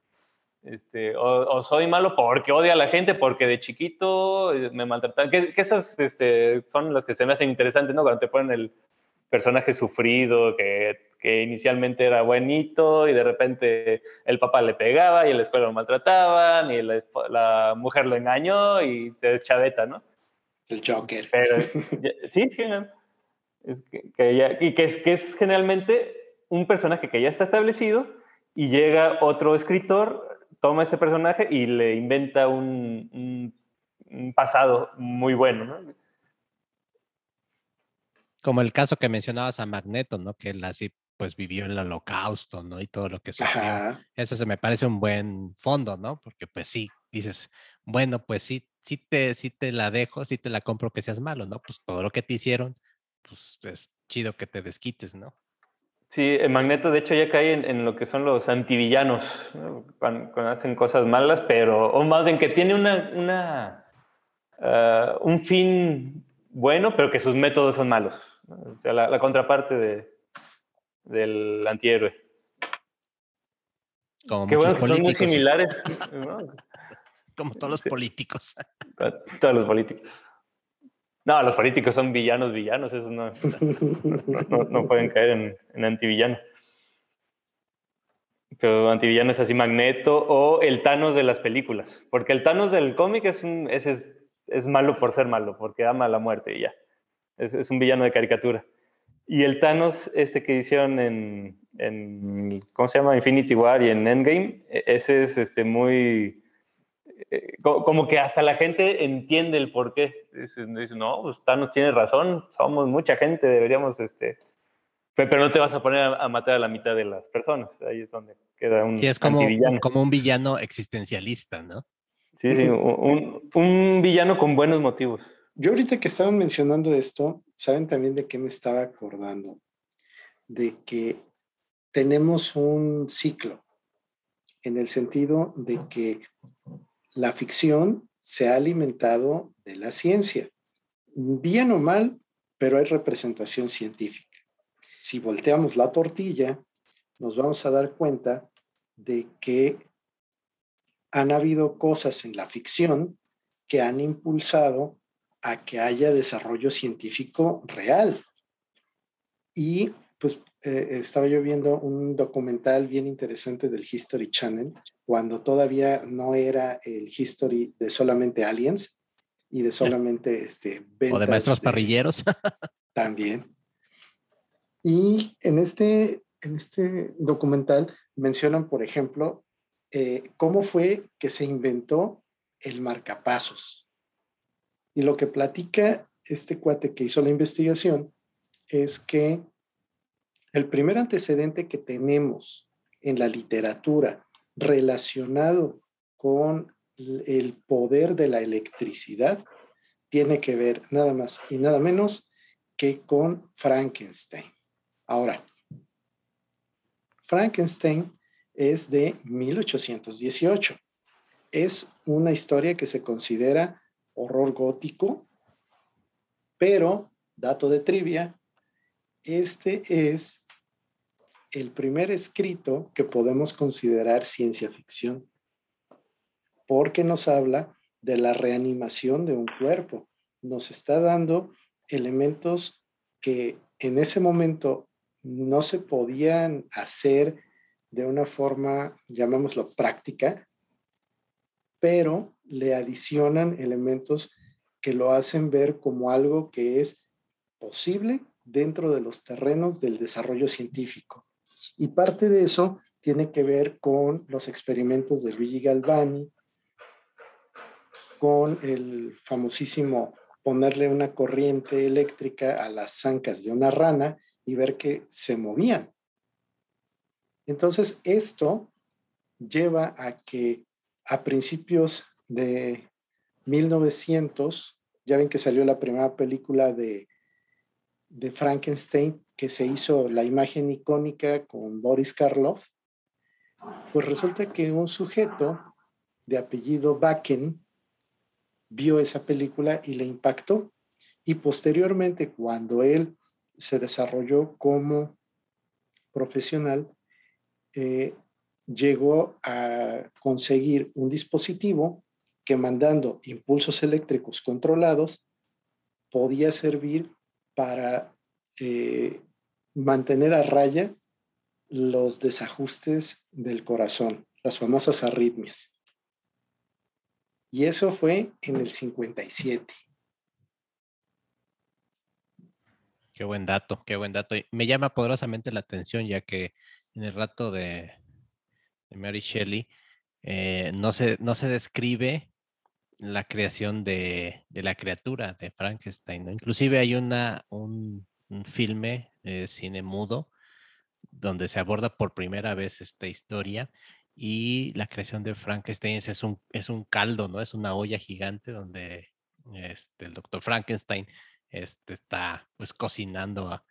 Este, o, soy malo porque odia a la gente, porque de chiquito eh, me maltratan. Que, que esas este, son las que se me hacen interesantes, ¿no? Cuando te ponen el personaje sufrido, que que inicialmente era buenito y de repente el papá le pegaba y en la escuela lo maltrataban y la, mujer lo engañó y se chaveta, ¿no? El Joker. <laughs> sí, sí. Es que, y que es, que es generalmente un personaje que ya está establecido y llega otro escritor, toma ese personaje y le inventa un, un pasado muy bueno, ¿no? Como el caso que mencionabas a Magneto, ¿no? Que él así pues vivió el holocausto, ¿no? Y todo lo que sufrió. Ese se me parece un buen fondo, ¿no? Porque pues sí, dices, bueno, pues sí, sí te, sí te la dejo, sí te la compro que seas malo, ¿no? Pues todo lo que te hicieron, pues es chido que te desquites, ¿no? Sí, el Magneto de hecho ya cae en, lo que son los antivillanos, cuando, hacen cosas malas, pero, o más bien que tiene una, una ah, un fin bueno, pero que sus métodos son malos. O sea, la contraparte de, del antihéroe. Como Qué bueno, son muy similares. <laughs> Como todos los políticos. Todos los políticos. No, los políticos son villanos, villanos, esos no, no, pueden caer en, en, antivillano. Pero antivillano es así Magneto o el Thanos de las películas. Porque el Thanos del cómic es, un, es, es, malo por ser malo, porque ama la muerte y ya. Es, es un villano de caricatura. Y el Thanos este que hicieron en, en, ¿cómo se llama? Infinity War y en Endgame, e, ese es este, muy, eh, como que hasta la gente entiende el por qué. Dice, no, pues Thanos tiene razón, somos mucha gente, deberíamos, este, pero no te vas a poner a, matar a la mitad de las personas. Ahí es donde queda un Sí, es como, como un villano existencialista, ¿no? Sí, sí, un, un villano con buenos motivos. Yo ahorita que estaban mencionando esto, ¿saben también de qué me estaba acordando? De que tenemos un ciclo, en el sentido de que la ficción se ha alimentado de la ciencia. Bien o mal, pero hay representación científica. Si volteamos la tortilla, nos vamos a dar cuenta de que han habido cosas en la ficción que han impulsado a que haya desarrollo científico real. Y pues eh, estaba yo viendo un documental bien interesante del History Channel, cuando todavía no era el History de solamente aliens y de solamente este, O de maestros parrilleros. <laughs> también. Y en este, en este documental mencionan, por ejemplo, eh, cómo fue que se inventó el marcapasos. Y lo que platica este cuate que hizo la investigación es que el primer antecedente que tenemos en la literatura relacionado con el poder de la electricidad tiene que ver nada más y nada menos que con Frankenstein. Ahora, Frankenstein es de 1818. Es una historia que se considera horror gótico, pero, dato de trivia, este es el primer escrito que podemos considerar ciencia ficción, porque nos habla de la reanimación de un cuerpo. Nos está dando elementos que en ese momento no se podían hacer de una forma, llamémoslo práctica, pero le adicionan elementos que lo hacen ver como algo que es posible dentro de los terrenos del desarrollo científico. Y parte de eso tiene que ver con los experimentos de Luigi Galvani, con el famosísimo ponerle una corriente eléctrica a las zancas de una rana y ver que se movían. Entonces, esto lleva a que a principios de 1900, ya ven que salió la primera película de, de Frankenstein, que se hizo la imagen icónica con Boris Karloff, pues resulta que un sujeto de apellido Bakken vio esa película y le impactó. Y posteriormente, cuando él se desarrolló como profesional, eh, llegó a conseguir un dispositivo que mandando impulsos eléctricos controlados podía servir para eh, mantener a raya los desajustes del corazón, las famosas arritmias. Y eso fue en el 57. Qué buen dato, qué buen dato. Me llama poderosamente la atención ya que en el rato de, Mary Shelley eh, no, se, no se describe la creación de, la criatura de Frankenstein. Inclusive hay una, un, filme de cine mudo donde se aborda por primera vez esta historia y la creación de Frankenstein es un, es un caldo, ¿no? Es una olla gigante donde este, el doctor Frankenstein este, está pues cocinando a,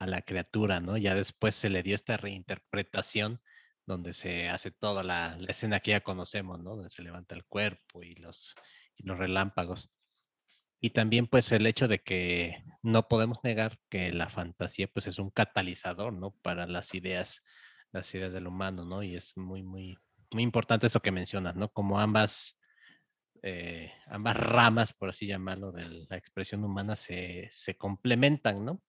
la criatura, ¿no? Ya después se le dio esta reinterpretación donde se hace toda la, escena que ya conocemos, ¿no? Donde se levanta el cuerpo y los, y los relámpagos. Y también pues el hecho de que no podemos negar que la fantasía pues es un catalizador, ¿no? Para las ideas, las ideas del humano, ¿no? Y es muy, muy, muy importante eso que mencionas, ¿no? Como ambas eh, ambas ramas, por así llamarlo, de la expresión humana se, complementan, ¿no?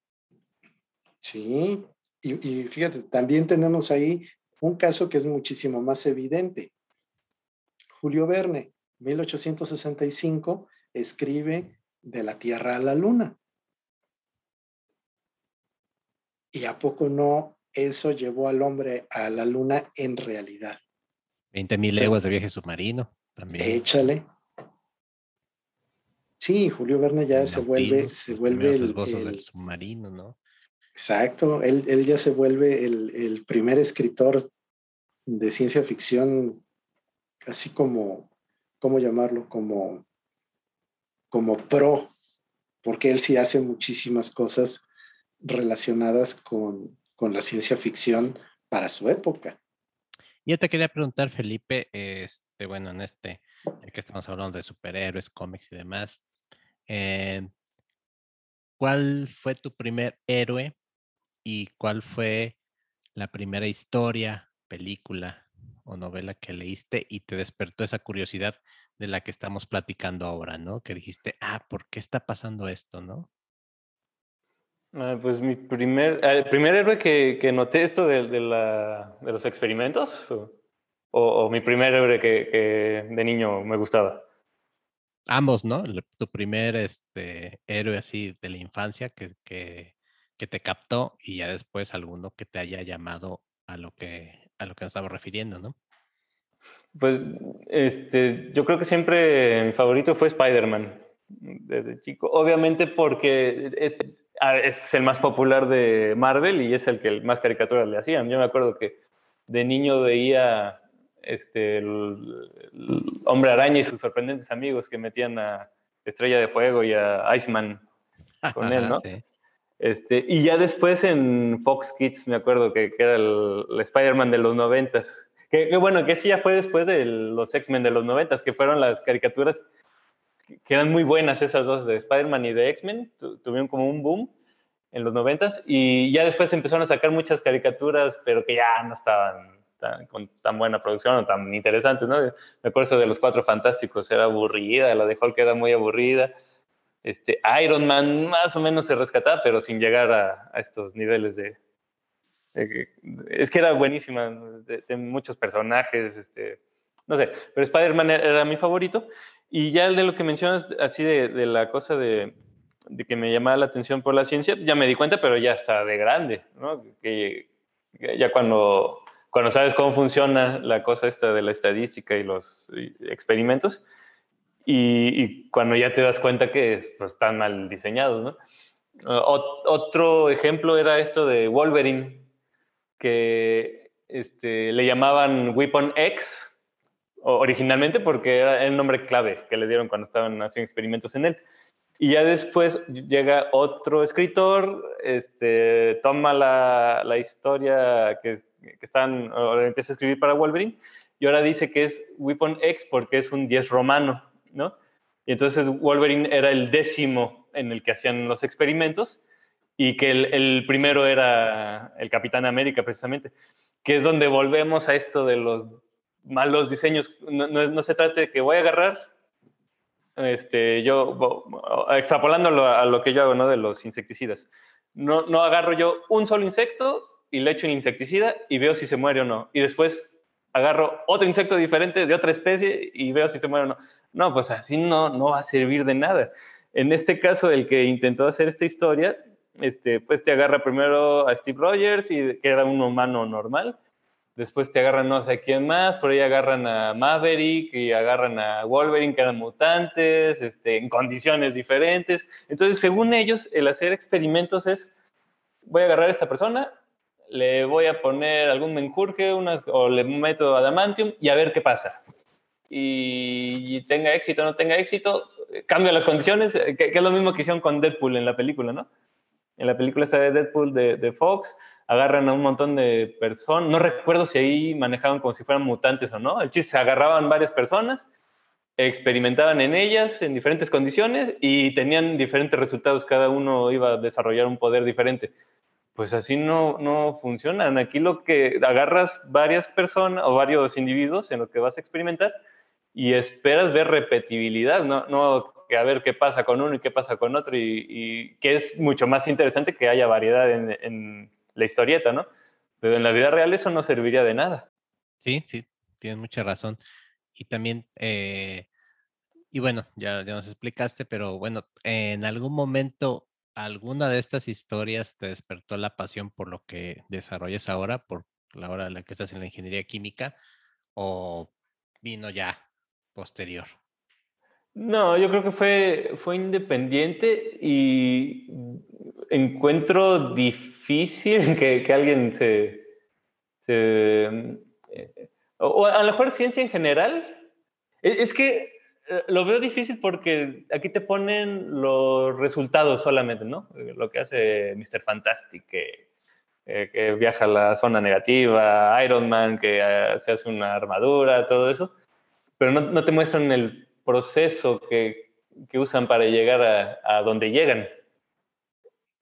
Sí, y, y, fíjate, también tenemos ahí un caso que es muchísimo más evidente. Julio Verne, 1865, escribe de la Tierra a la Luna. ¿Y a poco no eso llevó al hombre a la Luna en realidad? 20.000 leguas de viaje submarino también. Échale. Sí, Julio Verne ya se vuelve, se vuelve el, del submarino, ¿no? Exacto, él, él ya se vuelve el, el, primer escritor de ciencia ficción, así como, ¿cómo llamarlo? Como, como pro, porque él sí hace muchísimas cosas relacionadas con, con la ciencia ficción para su época. Yo te quería preguntar, Felipe, este, bueno, en este, que estamos hablando de superhéroes, cómics y demás, eh, ¿Cuál fue tu primer héroe y cuál fue la primera historia, película o novela que leíste y te despertó esa curiosidad de la que estamos platicando ahora, ¿no? Que dijiste, ah, ¿por qué está pasando esto, no? Ah, pues mi primer, el primer héroe que, noté esto de, los experimentos, o, mi primer héroe que de niño me gustaba ambos, ¿no? tu primer este, héroe así de la infancia que, que, que, te captó y ya después alguno que te haya llamado a lo que, a lo que nos estamos refiriendo, ¿no? Pues este, yo creo que siempre mi favorito fue Spider-Man desde chico. Obviamente porque es, ah, es, el más popular de Marvel y es el que más caricaturas le hacían. Yo me acuerdo que de niño veía este, el, Hombre Araña y sus sorprendentes amigos que metían a Estrella de Fuego y a Iceman <laughs> con él, ¿no? Este, y ya después en Fox Kids, me acuerdo que, era el, Spider-Man de los noventas. Que, bueno, que sí ya fue después de los X-Men de los noventas, que fueron las caricaturas que eran muy buenas esas dos, de Spider-Man y de X-Men, tuvieron como un boom en los noventas, y ya después empezaron a sacar muchas caricaturas, pero que ya no estaban con tan buena producción o tan interesantes, ¿no? Me acuerdo de los Cuatro Fantásticos, era aburrida, la de Hulk era muy aburrida, este, Iron Man más o menos se rescataba, pero sin llegar a, estos niveles de, Es que era buenísima, de, muchos personajes, este, no sé, pero Spider-Man era, mi favorito. Y ya de lo que mencionas, así de, la cosa de, que me llamaba la atención por la ciencia, ya me di cuenta, pero ya está de grande, ¿no? Que, ya cuando, cuando sabes cómo funciona la cosa esta de la estadística y los experimentos, y, cuando ya te das cuenta que pues, están mal diseñados, ¿no? otro ejemplo era esto de Wolverine, que este, le llamaban Weapon X originalmente porque era el nombre clave que le dieron cuando estaban haciendo experimentos en él. Y ya después llega otro escritor, este, toma la, la historia que, que están, o empieza a escribir para Wolverine, y ahora dice que es Weapon X porque es un 10 romano. ¿No? Y entonces Wolverine era el décimo en el que hacían los experimentos y que el, primero era el Capitán América precisamente, que es donde volvemos a esto de los malos diseños. No, se trata de que voy a agarrar, este, yo, extrapolándolo a lo que yo hago, ¿no? De los insecticidas. No, no agarro yo un solo insecto y le echo un insecticida y veo si se muere o no. Y después agarro otro insecto diferente de otra especie y veo si se muere o no. No, pues así no, no va a servir de nada. En este caso, el que intentó hacer esta historia, este, pues te agarra primero a Steve Rogers, y, que era un humano normal. Después te agarran no sé quién más, por ahí agarran a Maverick y agarran a Wolverine, que eran mutantes, este, en condiciones diferentes. Entonces, según ellos, el hacer experimentos es, voy a agarrar a esta persona, le voy a poner algún menjurje unas, o le meto adamantium y a ver qué pasa y tenga éxito o no tenga éxito, cambia las condiciones, que, es lo mismo que hicieron con Deadpool en la película, ¿no? En la película está de Deadpool de, de Fox, agarran a un montón de personas, no recuerdo si ahí manejaban como si fueran mutantes o no, el chiste, se agarraban varias personas, experimentaban en ellas en diferentes condiciones y tenían diferentes resultados, cada uno iba a desarrollar un poder diferente. Pues así no, no funcionan. Aquí lo que agarras varias personas o varios individuos en lo que vas a experimentar y esperas ver repetibilidad, no, no a ver qué pasa con uno y qué pasa con otro, y, que es mucho más interesante que haya variedad en, la historieta, ¿no? Pero en la vida real eso no serviría de nada. Sí, sí, tienes mucha razón. Y también, eh, y bueno, ya, ya nos explicaste, pero bueno, en algún momento, alguna de estas historias te despertó la pasión por lo que desarrollas ahora, por la hora en la que estás en la ingeniería química, o vino ya posterior? No, yo creo que fue, fue independiente y encuentro difícil que, que alguien se, eh, o a lo mejor ciencia en general. E, es, que eh, lo veo difícil porque aquí te ponen los resultados solamente, ¿no? Lo que hace Mr. Fantastic, eh, que viaja a la zona negativa, Iron Man, que se hace una armadura, todo eso pero no, te muestran el proceso que, usan para llegar a, donde llegan.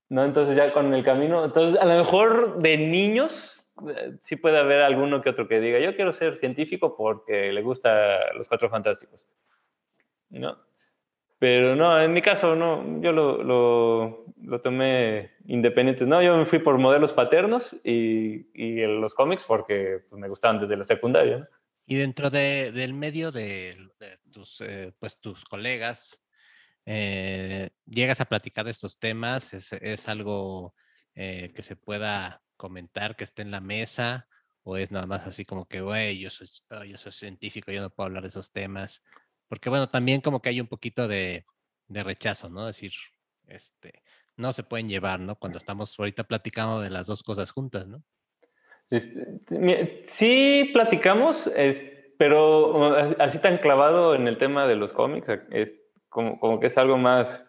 ¿No? Entonces ya con el camino, entonces a lo mejor de niños eh, sí puede haber alguno que otro que diga, yo quiero ser científico porque le gusta los cuatro fantásticos. ¿No? Pero no, en mi caso no, yo lo, lo, lo tomé independiente. No, yo me fui por modelos paternos y, y los cómics porque pues, me gustaban desde la secundaria. ¿no? Y dentro de, del medio de, tus, eh, pues, tus colegas, eh, llegas a platicar de estos temas, es, algo eh, que se pueda comentar, que esté en la mesa, o es nada más así como que, güey, yo soy, oh, yo soy científico, yo no puedo hablar de esos temas. Porque bueno, también como que hay un poquito de, de rechazo, ¿no? Es decir, este, no se pueden llevar, ¿no? Cuando estamos ahorita platicando de las dos cosas juntas, ¿no? Este, sí platicamos, pero así tan clavado en el tema de los cómics, es como, como que es algo más,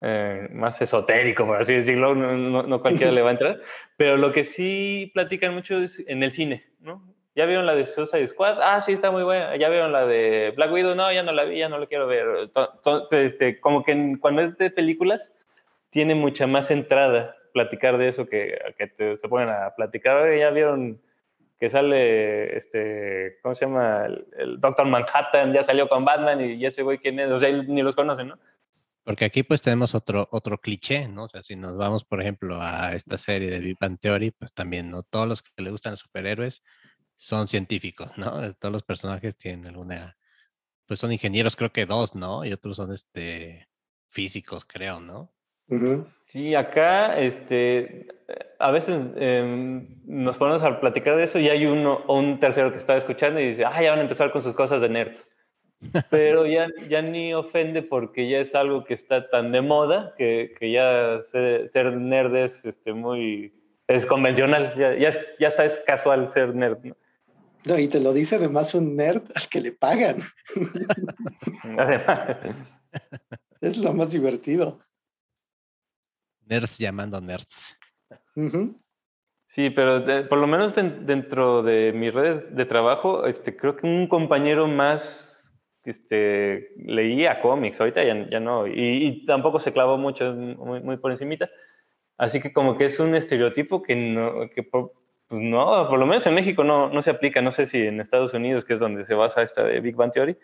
eh, más esotérico, por así decirlo, no, cualquiera le va a entrar, pero lo que sí platican mucho es en el cine, ¿no? ¿Ya vieron la de Suicide Squad? Ah, sí, está muy buena. ¿Ya vieron la de Black Widow? No, ya no la vi, ya no la quiero ver. Este, como que cuando es de películas, tiene mucha más entrada platicar de eso que, que se ponen a platicar. Ya vieron que sale, este, ¿cómo se llama? El, Doctor Manhattan, ya salió con Batman y, ese güey quién es, o sea, ni los conocen, ¿no? Porque aquí pues tenemos otro, otro cliché, ¿no? O sea, si nos vamos, por ejemplo, a esta serie de Big Theory, pues también, ¿no? Todos los que le gustan los superhéroes son científicos, ¿no? <laughs> Todos los personajes tienen alguna, pues son ingenieros, creo que dos, ¿no? Y otros son, este, físicos, creo, ¿no? Sí, acá, este, a veces em, nos ponemos a platicar de eso y hay uno o un tercero que está escuchando y dice, ah, ya van a empezar con sus cosas de nerds. <laughs> Pero ya, ya ni ofende porque ya es algo que está tan de moda que, que ya ser, nerd es este, muy... es convencional, ya, ya, ya está es casual ser nerd. ¿no? y te lo dice además un nerd al que le pagan. <laughs> Es lo más divertido. Nerds llamando nerds. Sí, pero por lo menos dentro de mi red de trabajo, este, creo que un compañero más este, leía cómics, ahorita ya, no, y, tampoco se clavó mucho, muy, muy, por encimita. Así que como que es un estereotipo que no, que por, pues no, por lo menos en México no, no se aplica, no sé si en Estados Unidos, que es donde se basa esta de Big Bang Theory,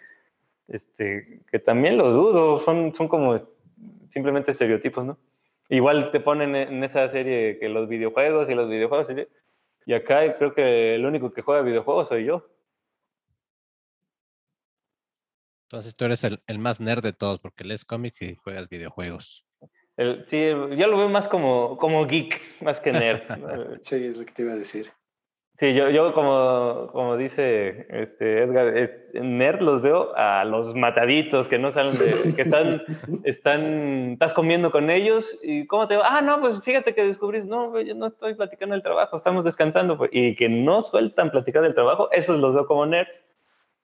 este, que también lo dudo, son, son como simplemente estereotipos, ¿no? Igual te ponen en esa serie que los videojuegos y los videojuegos, y acá creo que el único que juega videojuegos soy yo. Entonces tú eres el, más nerd de todos porque lees cómics y juegas videojuegos. sí, yo lo veo más como, como geek, más que nerd. <laughs> sí, es lo que te iba a decir. Sí, yo, yo como, como dice este Edgar, nerd los veo a los mataditos que no salen de, que están, <laughs> están, estás comiendo con ellos y cómo te va, ah, no, pues fíjate que descubrís, no, yo no estoy platicando del trabajo, estamos descansando, pues", y que no sueltan platicar del trabajo, esos los veo como nerds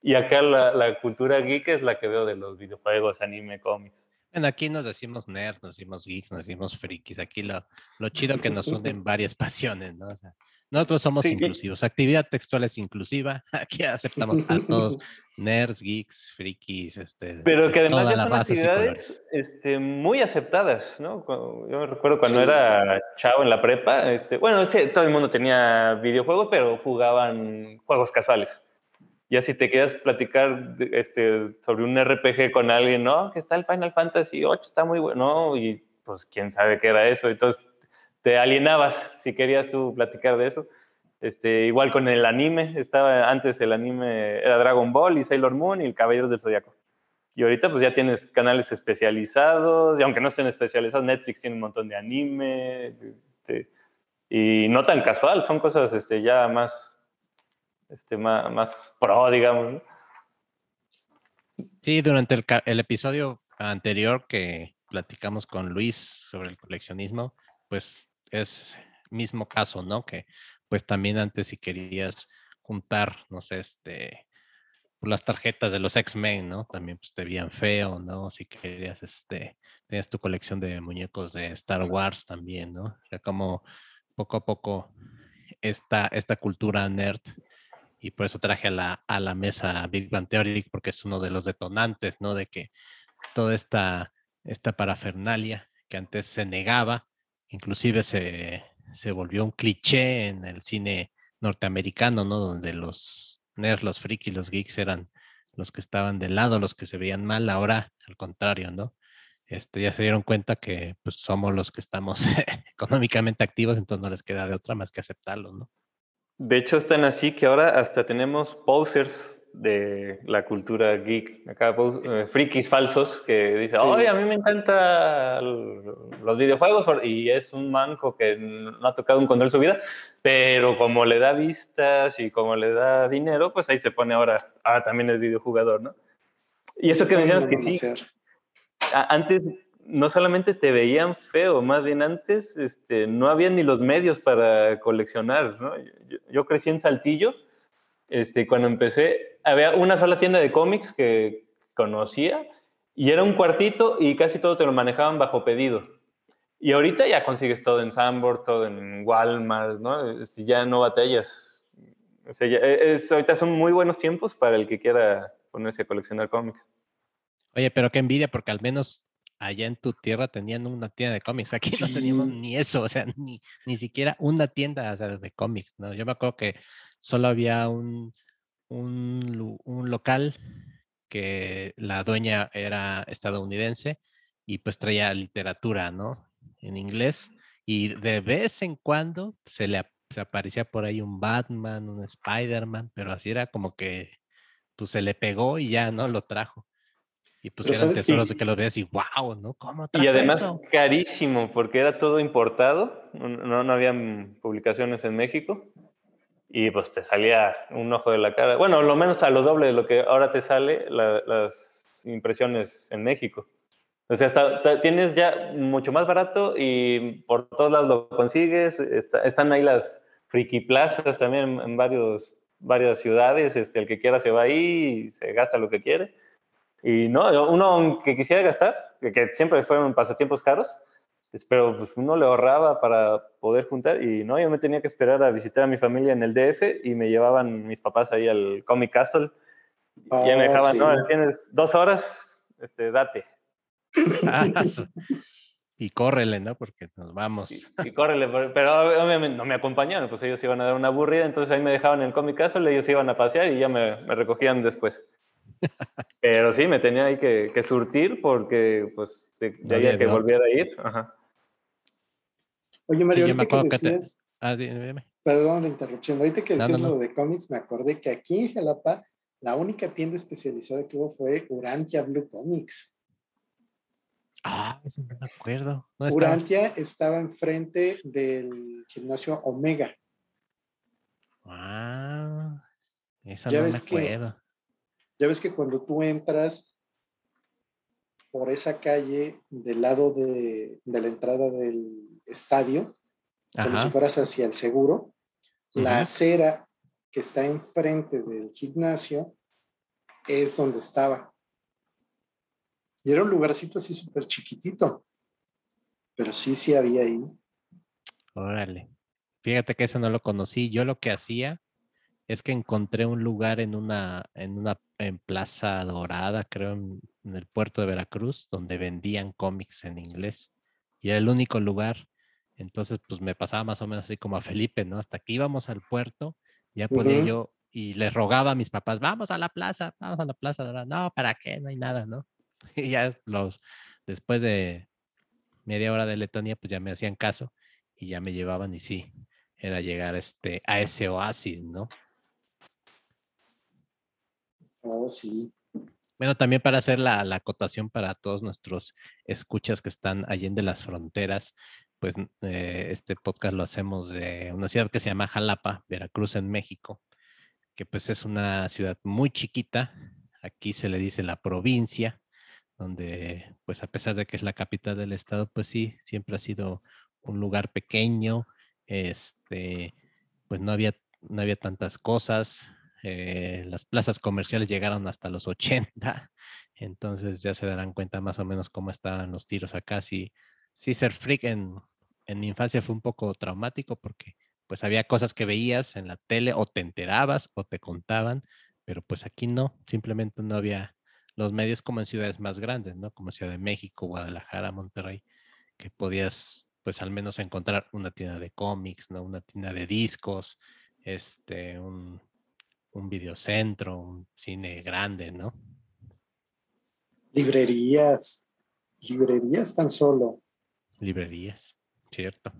y acá la, la, cultura geek es la que veo de los videojuegos, anime, cómics. Bueno, aquí nos decimos nerds, nos decimos geeks, nos decimos frikis. Aquí lo, lo chido que nos unen <laughs> varias pasiones, ¿no? O sea, nosotros somos inclusivos. Actividad textual es inclusiva. <laughs> Aquí aceptamos a todos, <laughs> nerds, geeks, frikis, este. Pero que además ya son actividades este, muy aceptadas, ¿no? Yo me recuerdo cuando era chavo en la prepa, este, bueno, todo el mundo tenía videojuegos, pero jugaban juegos casuales. Ya si te quedas platicar este, sobre un RPG con alguien, ¿no? Que está el Final Fantasy 8, está muy bueno, y pues quién sabe qué era eso. Entonces te alienabas si querías tú platicar de eso. Este, igual con el anime, estaba antes el anime era Dragon Ball y Sailor Moon y el Caballeros del Zodiaco. Y ahorita pues ya tienes canales especializados, y aunque no estén especializados, Netflix tiene un montón de anime, este, y no tan casual, son cosas este, ya más este, más, más pro, digamos. Sí, durante el, el, episodio anterior que platicamos con Luis sobre el coleccionismo, pues es mismo caso, ¿no? Que pues también antes si querías juntar, no sé, este, las tarjetas de los X-Men, ¿no? También pues te veían feo, ¿no? Si querías, este, tenías tu colección de muñecos de Star Wars también, ¿no? O sea, como poco a poco esta, esta cultura nerd y por eso traje a la, a la mesa Big Bang Theory, porque es uno de los detonantes, ¿no? De que toda esta, esta parafernalia que antes se negaba, inclusive se, se volvió un cliché en el cine norteamericano, ¿no? Donde los nerds, los frikis, los geeks eran los que estaban de lado, los que se veían mal, ahora al contrario, ¿no? Este, ya se dieron cuenta que pues, somos los que estamos <laughs> económicamente activos, entonces no les queda de otra más que aceptarlo, ¿no? De hecho, están así que ahora hasta tenemos posers de la cultura geek, acá eh, frikis falsos que dicen, oye, a mí me encantan los videojuegos y es un manco que no ha tocado un control en su vida, pero como le da vistas y como le da dinero, pues ahí se pone ahora, ah, también es videojugador, ¿no? Y eso que mencionas que sí, antes no solamente te veían feo, más bien antes este, no había ni los medios para coleccionar. ¿no? Yo, crecí en Saltillo, este, cuando empecé, había una sola tienda de cómics que conocía Y era un cuartito y casi todo te lo manejaban bajo pedido. Y ahorita ya consigues todo en Sanborn, todo en Walmart, ¿no? Ya no batallas. O sea, e, ahorita son muy buenos tiempos para el que quiera ponerse a coleccionar cómics. Oye, pero qué envidia, porque al menos allá en tu tierra tenían una tienda de cómics. Aquí no teníamos ni eso, o sea, ni, ni siquiera una tienda de cómics, ¿no? Yo me acuerdo que solo había un, un, un local que la dueña era estadounidense y pues traía literatura, ¿no? En inglés. Y de vez en cuando se le aparecía por ahí un Batman, un Spider-Man, pero así era como que pues se le pegó y ya, ¿no? Lo trajo. Y pues eran tesoros de que lo veas y wow, ¿no? ¿Cómo Y además carísimo, porque era todo importado, no, no habían publicaciones en México y pues te salía un ojo de la cara. Bueno, lo menos a lo doble de lo que ahora te sale las impresiones en México. O sea, tienes ya mucho más barato y por todos lados lo consigues. están ahí las friki plazas también en varios, varias ciudades. Este, el que quiera se va ahí y se gasta lo que quiere. Y no, uno que quisiera gastar, que siempre fueron pasatiempos caros, pero pues uno le ahorraba para poder juntar y no, yo me tenía que esperar a visitar a mi familia en el DF y me llevaban mis papás ahí al Comic Castle y ya me oh, dejaban, no, tienes dos horas, este, date. <laughs> y córrele, ¿no? Porque nos vamos. Y, córrele, pero obviamente no me acompañaron, pues ellos iban a dar una aburrida, entonces ahí me dejaban en el Comic Castle, ellos iban a pasear y ya me, me recogían después. <laughs> Pero sí, me tenía ahí que, que surtir porque pues ya había que volver a ir. Ajá. Oye, Mario, ahorita que decías... Ah, perdón la interrupción. Ahorita que decías lo de cómics, me acordé que aquí en Jalapa la única tienda especializada que hubo fue Urantia Blue Comics. Ah, eso no me acuerdo. Urantia estaba enfrente del gimnasio Omega. Ah, eso ya no me acuerdo. ya ves que cuando tú entras por esa calle del lado de, de la entrada del estadio, como si fueras hacia el seguro. La acera que está enfrente del gimnasio es donde estaba. Y era un lugarcito así súper chiquitito, pero sí, sí había ahí. Órale. Fíjate que eso no lo conocí. Yo lo que hacía es que encontré un lugar en una, en una en Plaza Dorada, creo, en, en el puerto de Veracruz, donde vendían cómics en inglés. Y era el único lugar entonces, pues me pasaba más o menos así como a Felipe, ¿no? Hasta que íbamos al puerto, ya podía yo y le rogaba a mis papás, vamos a la plaza, vamos a la plaza. No, ¿para qué? No hay nada, ¿no? <laughs> Y ya los, después de media hora de Letonia, pues ya me hacían caso y ya me llevaban y sí, era llegar este, a ese oasis, ¿no? Oh, sí. Bueno, también para hacer la, la, acotación para todos nuestros escuchas que están allí en de las fronteras, pues eh, este podcast lo hacemos de una ciudad que se llama Jalapa, Veracruz en México, que pues es una ciudad muy chiquita, aquí se le dice la provincia, donde pues a pesar de que es la capital del estado, pues sí, siempre ha sido un lugar pequeño, este, pues no había, no había tantas cosas, eh, las plazas comerciales llegaron hasta los 80, entonces ya se darán cuenta más o menos cómo estaban los tiros acá, si sí ser freak en, mi infancia fue un poco traumático porque pues había cosas que veías en la tele o te enterabas o te contaban, pero pues aquí no, simplemente no había los medios como en ciudades más grandes, ¿no? Como Ciudad de México, Guadalajara, Monterrey, que podías pues al menos encontrar una tienda de cómics, ¿no? Una tienda de discos, este, un, un videocentro, un cine grande, ¿no? Librerías, librerías tan solo librerías, cierto.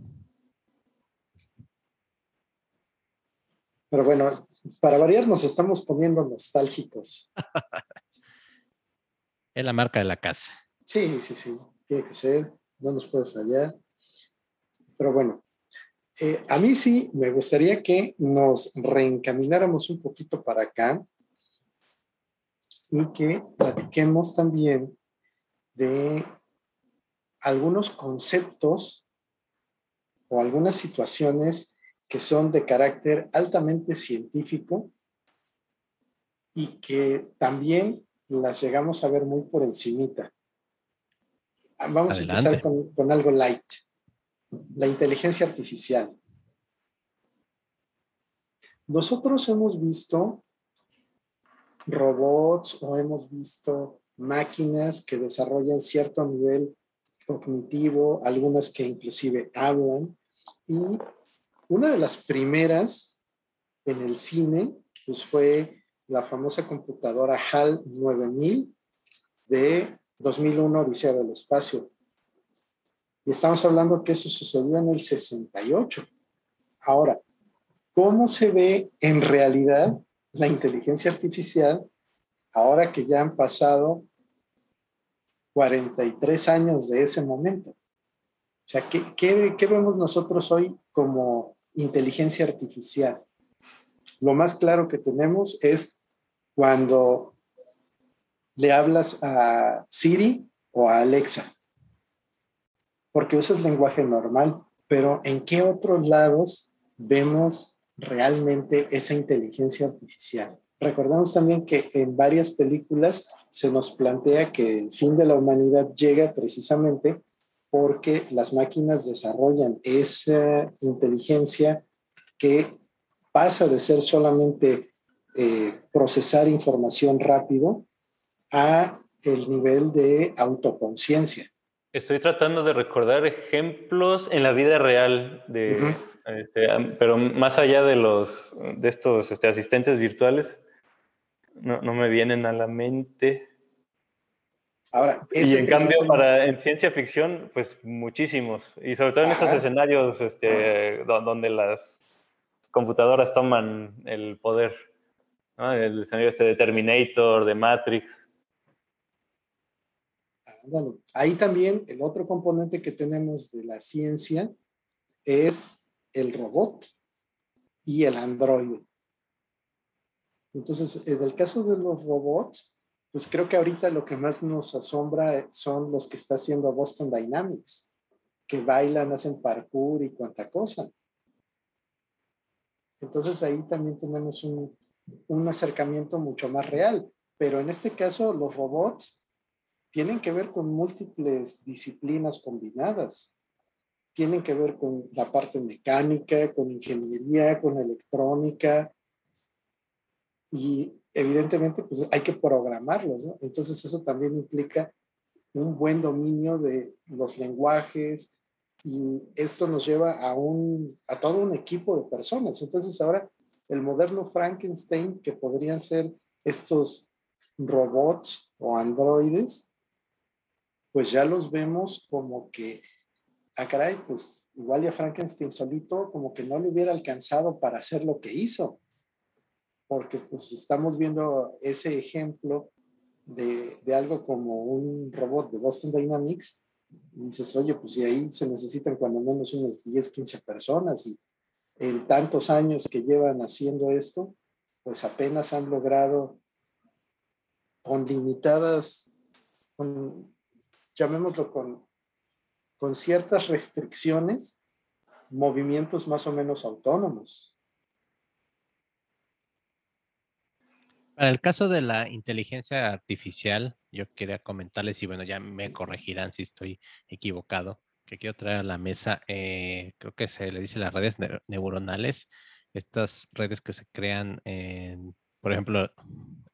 Pero bueno, para variar nos estamos poniendo nostálgicos. <laughs> es la marca de la casa. Sí, sí, sí, tiene que ser, no nos puede fallar. Pero bueno, eh, a mí sí me gustaría que nos reencamináramos un poquito para acá y que platiquemos también de algunos conceptos o algunas situaciones que son de carácter altamente científico y que también las llegamos a ver muy por encimita. Vamos a empezar con, con algo light. La inteligencia artificial. Nosotros hemos visto robots o hemos visto máquinas que desarrollan cierto nivel cognitivo, algunas que inclusive hablan. Y una de las primeras en el cine pues fue la famosa computadora HAL 9000 de 2001, Odisea del Espacio. Estamos hablando que eso sucedió en el 68. Ahora, ¿cómo se ve en realidad la inteligencia artificial ahora que ya han pasado 43 años de ese momento? O sea, ¿qué, qué vemos nosotros hoy como inteligencia artificial? Lo más claro que tenemos es cuando le hablas a Siri o a Alexa, porque usas lenguaje normal, pero ¿en qué otros lados vemos realmente esa inteligencia artificial? Recordamos también que en varias películas se nos plantea que el fin de la humanidad llega precisamente porque las máquinas desarrollan esa inteligencia que pasa de ser solamente eh, procesar información rápido a el nivel de autoconciencia. Estoy tratando de recordar ejemplos en la vida real de, este, pero más allá de los de estos este, asistentes virtuales, no, no, me vienen a la mente. Ahora, y en cambio, para en ciencia ficción, pues muchísimos. Y sobre todo en estos escenarios este, donde las computadoras toman el poder. El escenario este de Terminator, de Matrix. Ahí también el otro componente que tenemos de la ciencia es el robot y el androide. Entonces, en el caso de los robots, pues creo que ahorita lo que más nos asombra son los que está haciendo Boston Dynamics, que bailan, hacen parkour y cuanta cosa. Entonces ahí también tenemos un, un acercamiento mucho más real. Pero en este caso, los robots tienen que ver con múltiples disciplinas combinadas. Tienen que ver con la parte mecánica, con ingeniería, con electrónica. Y evidentemente, pues hay que programarlos, ¿no? Entonces eso también implica un buen dominio de los lenguajes, y esto nos lleva a, un, a todo un equipo de personas. Entonces ahora el moderno Frankenstein, que podrían ser estos robots o androides, pues ya los vemos como que, ah, caray, pues igual ya Frankenstein solito como que no le hubiera alcanzado para hacer lo que hizo, porque pues estamos viendo ese ejemplo de, de algo como un robot de Boston Dynamics. Y dices, oye, pues si ahí se necesitan cuando menos unas 10, 15 personas y en tantos años que llevan haciendo esto, pues apenas han logrado con limitadas, llamémoslo con, con ciertas restricciones, movimientos más o menos autónomos. Para el caso de la inteligencia artificial, yo quería comentarles, y bueno, ya me corregirán si estoy equivocado, que quiero traer a la mesa, eh, creo que se le dice las redes neuronales, estas redes que se crean en, por ejemplo,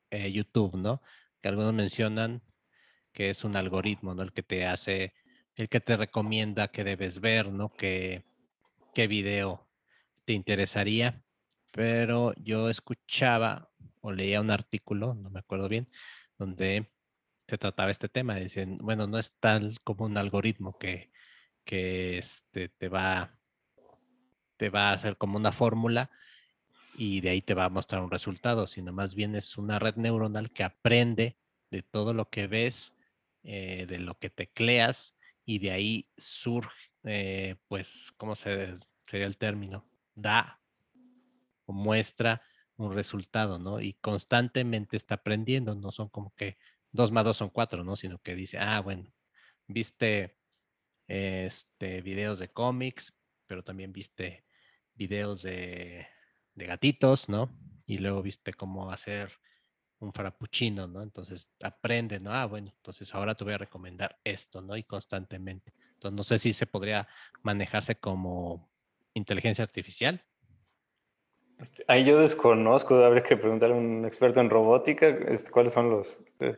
eh, YouTube, ¿no? Que algunos mencionan que es un algoritmo, ¿no? El que te hace, el que te recomienda que debes ver, ¿no? Que, qué video te interesaría. Pero yo escuchaba o leía un artículo, no me acuerdo bien, donde se trataba este tema. Dicen, bueno, no es tal como un algoritmo que, que este, te, va, te va a hacer como una fórmula y de ahí te va a mostrar un resultado, sino más bien es una red neuronal que aprende de todo lo que ves, eh, de lo que tecleas y de ahí surge, eh, pues, ¿cómo se, sería el término? Da o muestra un resultado, ¿no? Y constantemente está aprendiendo, no son como que dos más dos son cuatro, ¿no? Sino que dice, ah, bueno, viste este, videos de cómics, pero también viste videos de, de gatitos, ¿no? Y luego viste cómo hacer un frappuccino, ¿no? Entonces aprende, ¿no? Ah, bueno, entonces ahora te voy a recomendar esto, ¿no? Y constantemente. Entonces no sé si se podría manejarse como inteligencia artificial. Ahí yo desconozco, habría que preguntarle a un experto en robótica este, cuáles son los, eh,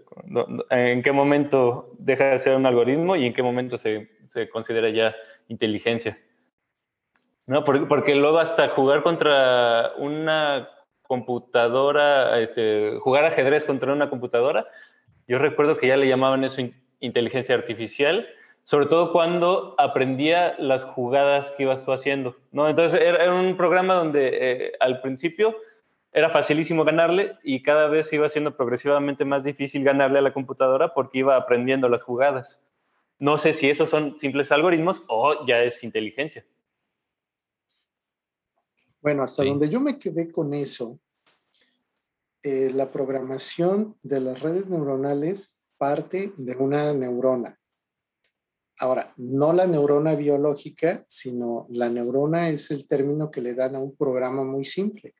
en qué momento deja de ser un algoritmo y en qué momento se, se considera ya inteligencia. No, porque, porque, luego hasta jugar contra una computadora, este, jugar ajedrez contra una computadora, yo recuerdo que ya le llamaban eso inteligencia artificial, sobre todo cuando aprendía las jugadas que ibas tú haciendo, ¿no? Entonces era, un programa donde eh, al principio era facilísimo ganarle y cada vez iba siendo progresivamente más difícil ganarle a la computadora porque iba aprendiendo las jugadas. No sé si esos son simples algoritmos o ya es inteligencia. Bueno, hasta donde yo me quedé con eso, eh, la programación de las redes neuronales parte de una neurona. Ahora, no la neurona biológica, sino la neurona es el término que le dan a un programa muy simple.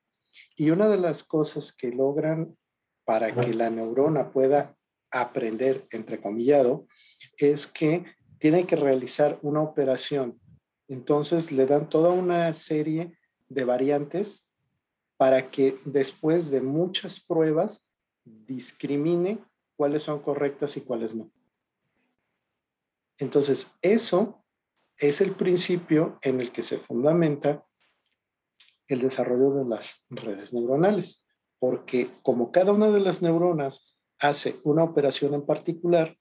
Y una de las cosas que logran para que la neurona pueda aprender, entrecomillado, es que tiene que realizar una operación. Entonces le dan toda una serie de variantes para que después de muchas pruebas discrimine cuáles son correctas y cuáles no. Entonces, eso es el principio en el que se fundamenta el desarrollo de las redes neuronales, porque como cada una de las neuronas hace una operación en particular,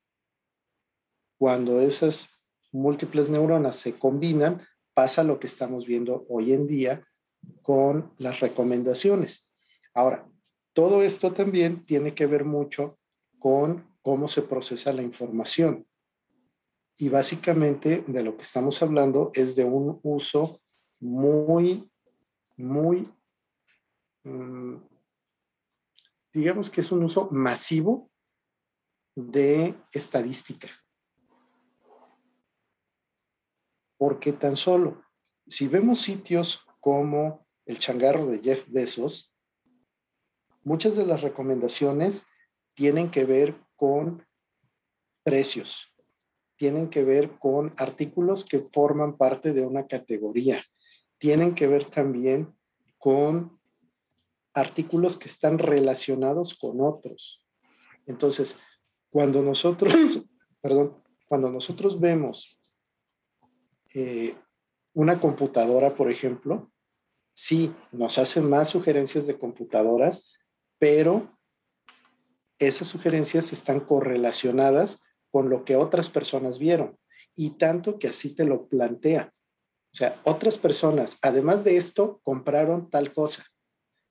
cuando esas múltiples neuronas se combinan, pasa lo que estamos viendo hoy en día con las recomendaciones. Ahora, todo esto también tiene que ver mucho con cómo se procesa la información. Y básicamente de lo que estamos hablando es de un uso muy, muy, mm, digamos que es un uso masivo de estadística. Porque tan solo, si vemos sitios como el changarro de Jeff Bezos, muchas de las recomendaciones tienen que ver con precios, tienen que ver con artículos que forman parte de una categoría, tienen que ver también con artículos que están relacionados con otros. Entonces, cuando nosotros, <coughs> perdón, cuando nosotros vemos eh, una computadora, por ejemplo, sí, nos hacen más sugerencias de computadoras, pero esas sugerencias están correlacionadas con lo que otras personas vieron y tanto que así te lo plantea. O sea, otras personas, además de esto, compraron tal cosa.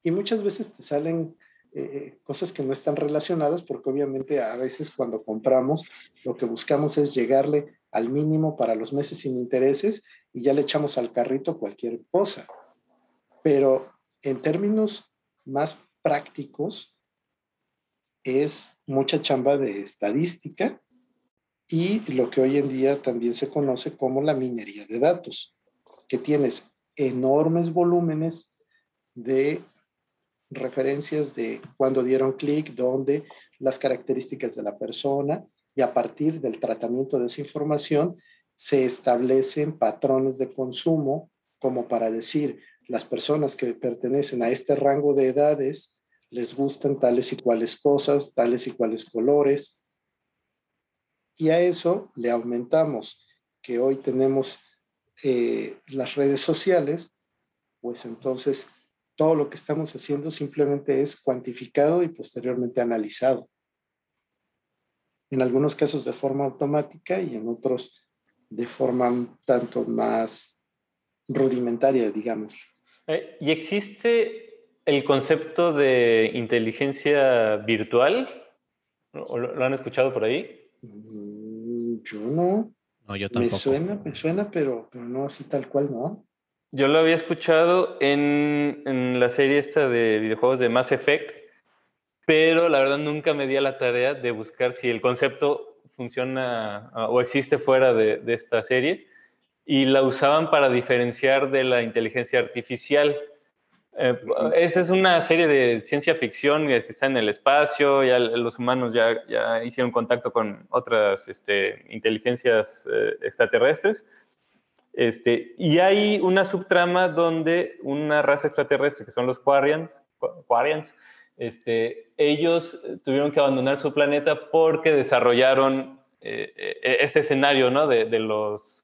Y muchas veces te salen eh, cosas que no están relacionadas porque obviamente a veces cuando compramos lo que buscamos es llegarle al mínimo para los meses sin intereses y ya le echamos al carrito cualquier cosa. Pero en términos más prácticos, es mucha chamba de estadística y lo que hoy en día también se conoce como la minería de datos, que tienes enormes volúmenes de referencias de cuando dieron clic, dónde, las características de la persona y a partir del tratamiento de esa información se establecen patrones de consumo como para decir, las personas que pertenecen a este rango de edades les gustan tales y cuales cosas, tales y cuales colores. Y a eso le aumentamos que hoy tenemos eh, las redes sociales, pues entonces todo lo que estamos haciendo simplemente es cuantificado y posteriormente analizado. En algunos casos de forma automática y en otros de forma tanto más rudimentaria, digamos. Eh, ¿Y existe el concepto de inteligencia virtual? ¿Lo, han escuchado por ahí? Mm, yo no. No, yo tampoco. Me suena, me suena, pero, pero no así tal cual, ¿no? Yo lo había escuchado en, en, la serie esta de videojuegos de Mass Effect, pero la verdad nunca me di a la tarea de buscar si el concepto funciona ah, o existe fuera de, de esta serie y la usaban para diferenciar de la inteligencia artificial. Eh, esta es una serie de ciencia ficción que está en el espacio, ya los humanos ya, ya hicieron contacto con otras este, inteligencias eh, extraterrestres. Este, y hay una subtrama donde una raza extraterrestre, que son los Quarians, Quarians este, ellos tuvieron que abandonar su planeta porque desarrollaron eh, este escenario ¿no? de, los,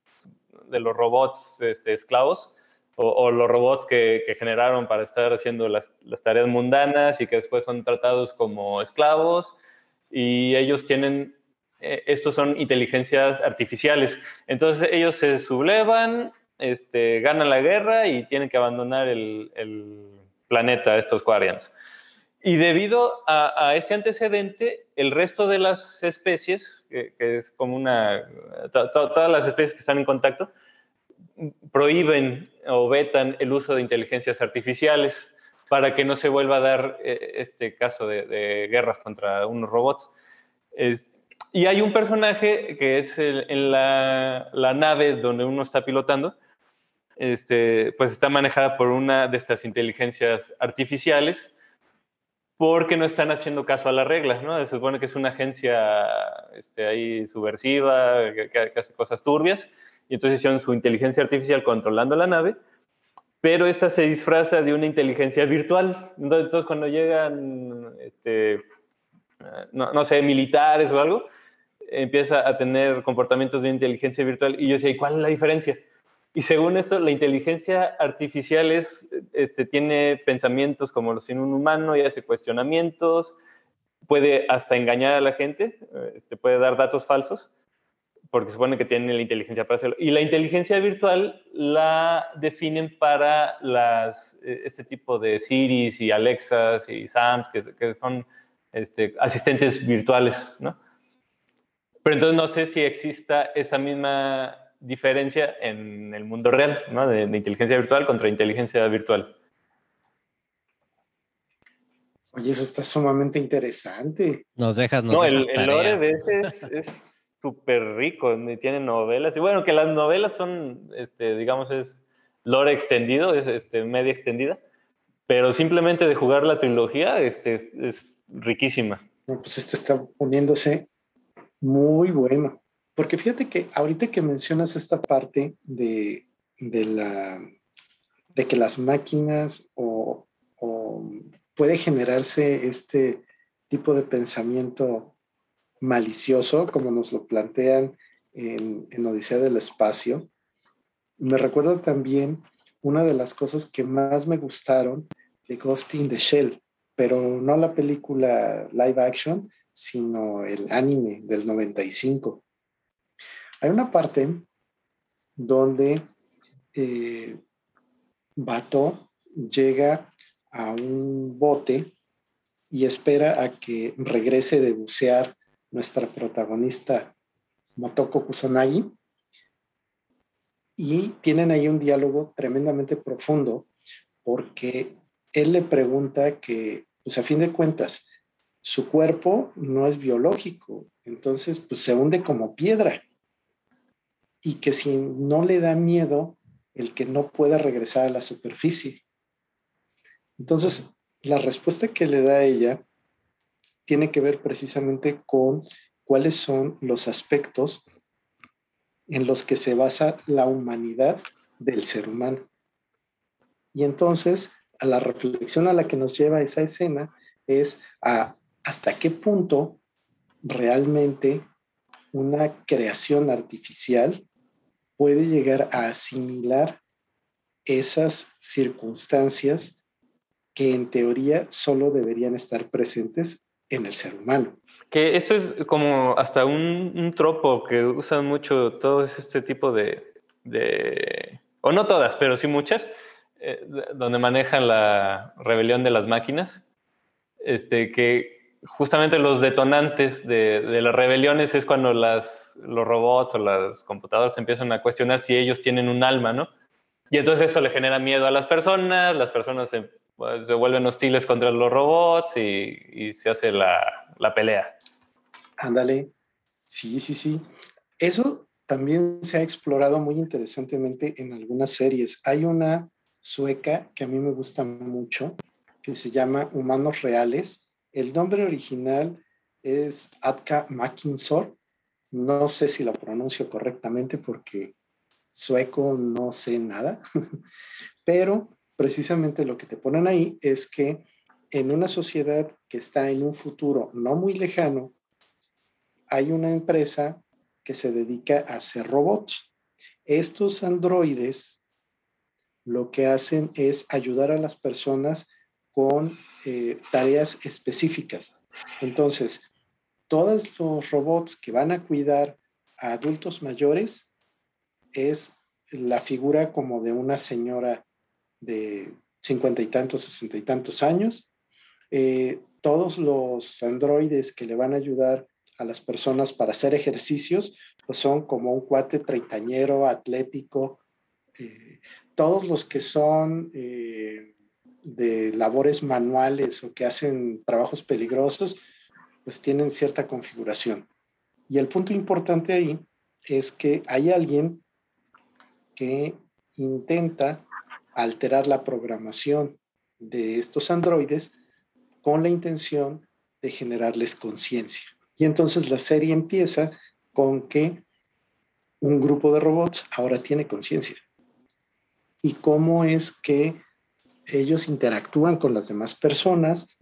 de los robots este, esclavos o, los robots que, generaron para estar haciendo las, tareas mundanas y que después son tratados como esclavos y ellos tienen, eh, estos son inteligencias artificiales. Entonces ellos se sublevan, este, ganan la guerra y tienen que abandonar el, planeta, estos Quarians. Y debido a, ese antecedente, el resto de las especies, que, es como una, todas las especies que están en contacto, prohíben o vetan el uso de inteligencias artificiales para que no se vuelva a dar eh, este caso de, guerras contra unos robots. y hay un personaje que es en la, nave donde uno está pilotando, este, pues está manejada por una de estas inteligencias artificiales porque no están haciendo caso a las reglas, ¿no? Se supone que es una agencia este, ahí subversiva, que cosas turbias, y entonces hicieron su inteligencia artificial controlando la nave, pero esta se disfraza de una inteligencia virtual. Entonces, cuando llegan, este, no, sé, militares o algo, empieza a tener comportamientos de inteligencia virtual. Y yo decía, ¿y cuál es la diferencia? Y según esto, la inteligencia artificial es, este, tiene pensamientos como los de un humano y hace cuestionamientos, puede hasta engañar a la gente, este, puede dar datos falsos porque se supone que tienen la inteligencia para hacerlo. Y la inteligencia virtual la definen para las, eh, este tipo de Siris y Alexas y Sams, que, que son este, asistentes virtuales, ¿no? Pero entonces no sé si exista esa misma diferencia en el mundo real, ¿no? De, inteligencia virtual contra inteligencia virtual. Oye, eso está sumamente interesante. Nos dejas, nos No, el, el, lore de ese es súper rico, tiene novelas. Y bueno, que las novelas son, este, digamos, es lore extendido, es este, media extendida, pero simplemente de jugar la trilogía este, es, riquísima. pues este está poniéndose muy bueno. Porque fíjate que ahorita que mencionas esta parte de, de la de que las máquinas o puede generarse este tipo de pensamiento malicioso, como nos lo plantean en, Odisea del Espacio. Me recuerda también una de las cosas que más me gustaron de Ghost in the Shell, pero no la película live action, sino el anime del 95. Hay una parte donde eh, Bato llega a un bote y espera a que regrese de bucear nuestra protagonista Motoko Kusanagi. Y tienen ahí un diálogo tremendamente profundo porque él le pregunta que, pues a fin de cuentas, su cuerpo no es biológico, entonces pues se hunde como piedra. Y que si no le da miedo el que no pueda regresar a la superficie. Entonces, la respuesta que le da ella tiene que ver precisamente con cuáles son los aspectos en los que se basa la humanidad del ser humano. Y entonces, a la reflexión a la que nos lleva esa escena es a hasta qué punto realmente una creación artificial puede llegar a asimilar esas circunstancias que en teoría solo deberían estar presentes en el ser humano. Que eso es como hasta un, tropo que usan mucho todo este tipo de, o no todas, pero sí muchas, eh, donde manejan la rebelión de las máquinas, este, que justamente los detonantes de, las rebeliones es cuando las, los robots o las computadoras empiezan a cuestionar si ellos tienen un alma, ¿no? Y entonces esto le genera miedo a las personas, las personas se pues, se vuelven hostiles contra los robots y, se hace la, pelea. Ándale, sí, sí, sí. Eso también se ha explorado muy interesantemente en algunas series. Hay una sueca que a mí me gusta mucho, que se llama Humanos Reales. El nombre original es Atka Mackinsor. No sé si lo pronuncio correctamente porque sueco no sé nada, <laughs> pero precisamente lo que te ponen ahí es que en una sociedad que está en un futuro no muy lejano, hay una empresa que se dedica a hacer robots. Estos androides lo que hacen es ayudar a las personas con eh, tareas específicas. Entonces, todos los robots que van a cuidar a adultos mayores es la figura como de una señora de cincuenta y tantos, sesenta y tantos años. Eh, todos los androides que le van a ayudar a las personas para hacer ejercicios, pues son como un cuate treintañero, atlético. Eh, todos los que son eh, de labores manuales o que hacen trabajos peligrosos, pues tienen cierta configuración. Y el punto importante ahí es que hay alguien que intenta alterar la programación de estos androides con la intención de generarles conciencia. Y entonces la serie empieza con que un grupo de robots ahora tiene conciencia. Y cómo es que ellos interactúan con las demás personas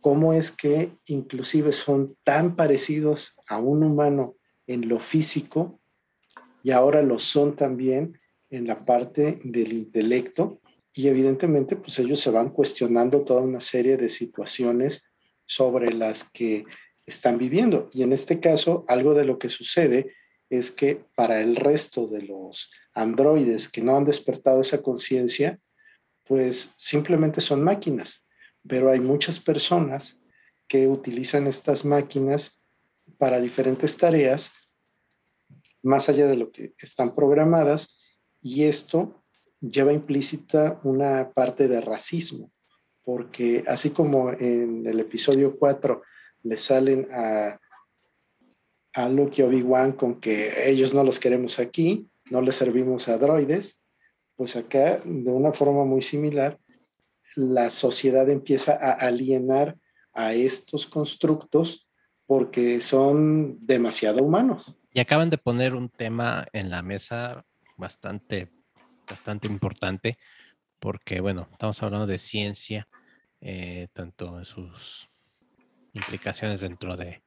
cómo es que inclusive son tan parecidos a un humano en lo físico y ahora lo son también en la parte del intelecto y evidentemente pues ellos se van cuestionando toda una serie de situaciones sobre las que están viviendo. Y en este caso algo de lo que sucede es que para el resto de los androides que no han despertado esa conciencia pues simplemente son máquinas. Pero hay muchas personas que utilizan estas máquinas para diferentes tareas, más allá de lo que están programadas, y esto lleva implícita una parte de racismo, porque así como en el episodio 4 le salen a, a Luke y Obi-Wan con que ellos no los queremos aquí, no les servimos a droides, pues acá de una forma muy similar la sociedad empieza a alienar a estos constructos porque son demasiado humanos. Y acaban de poner un tema en la mesa bastante, bastante importante, porque bueno, estamos hablando de ciencia, eh, tanto en sus implicaciones dentro de,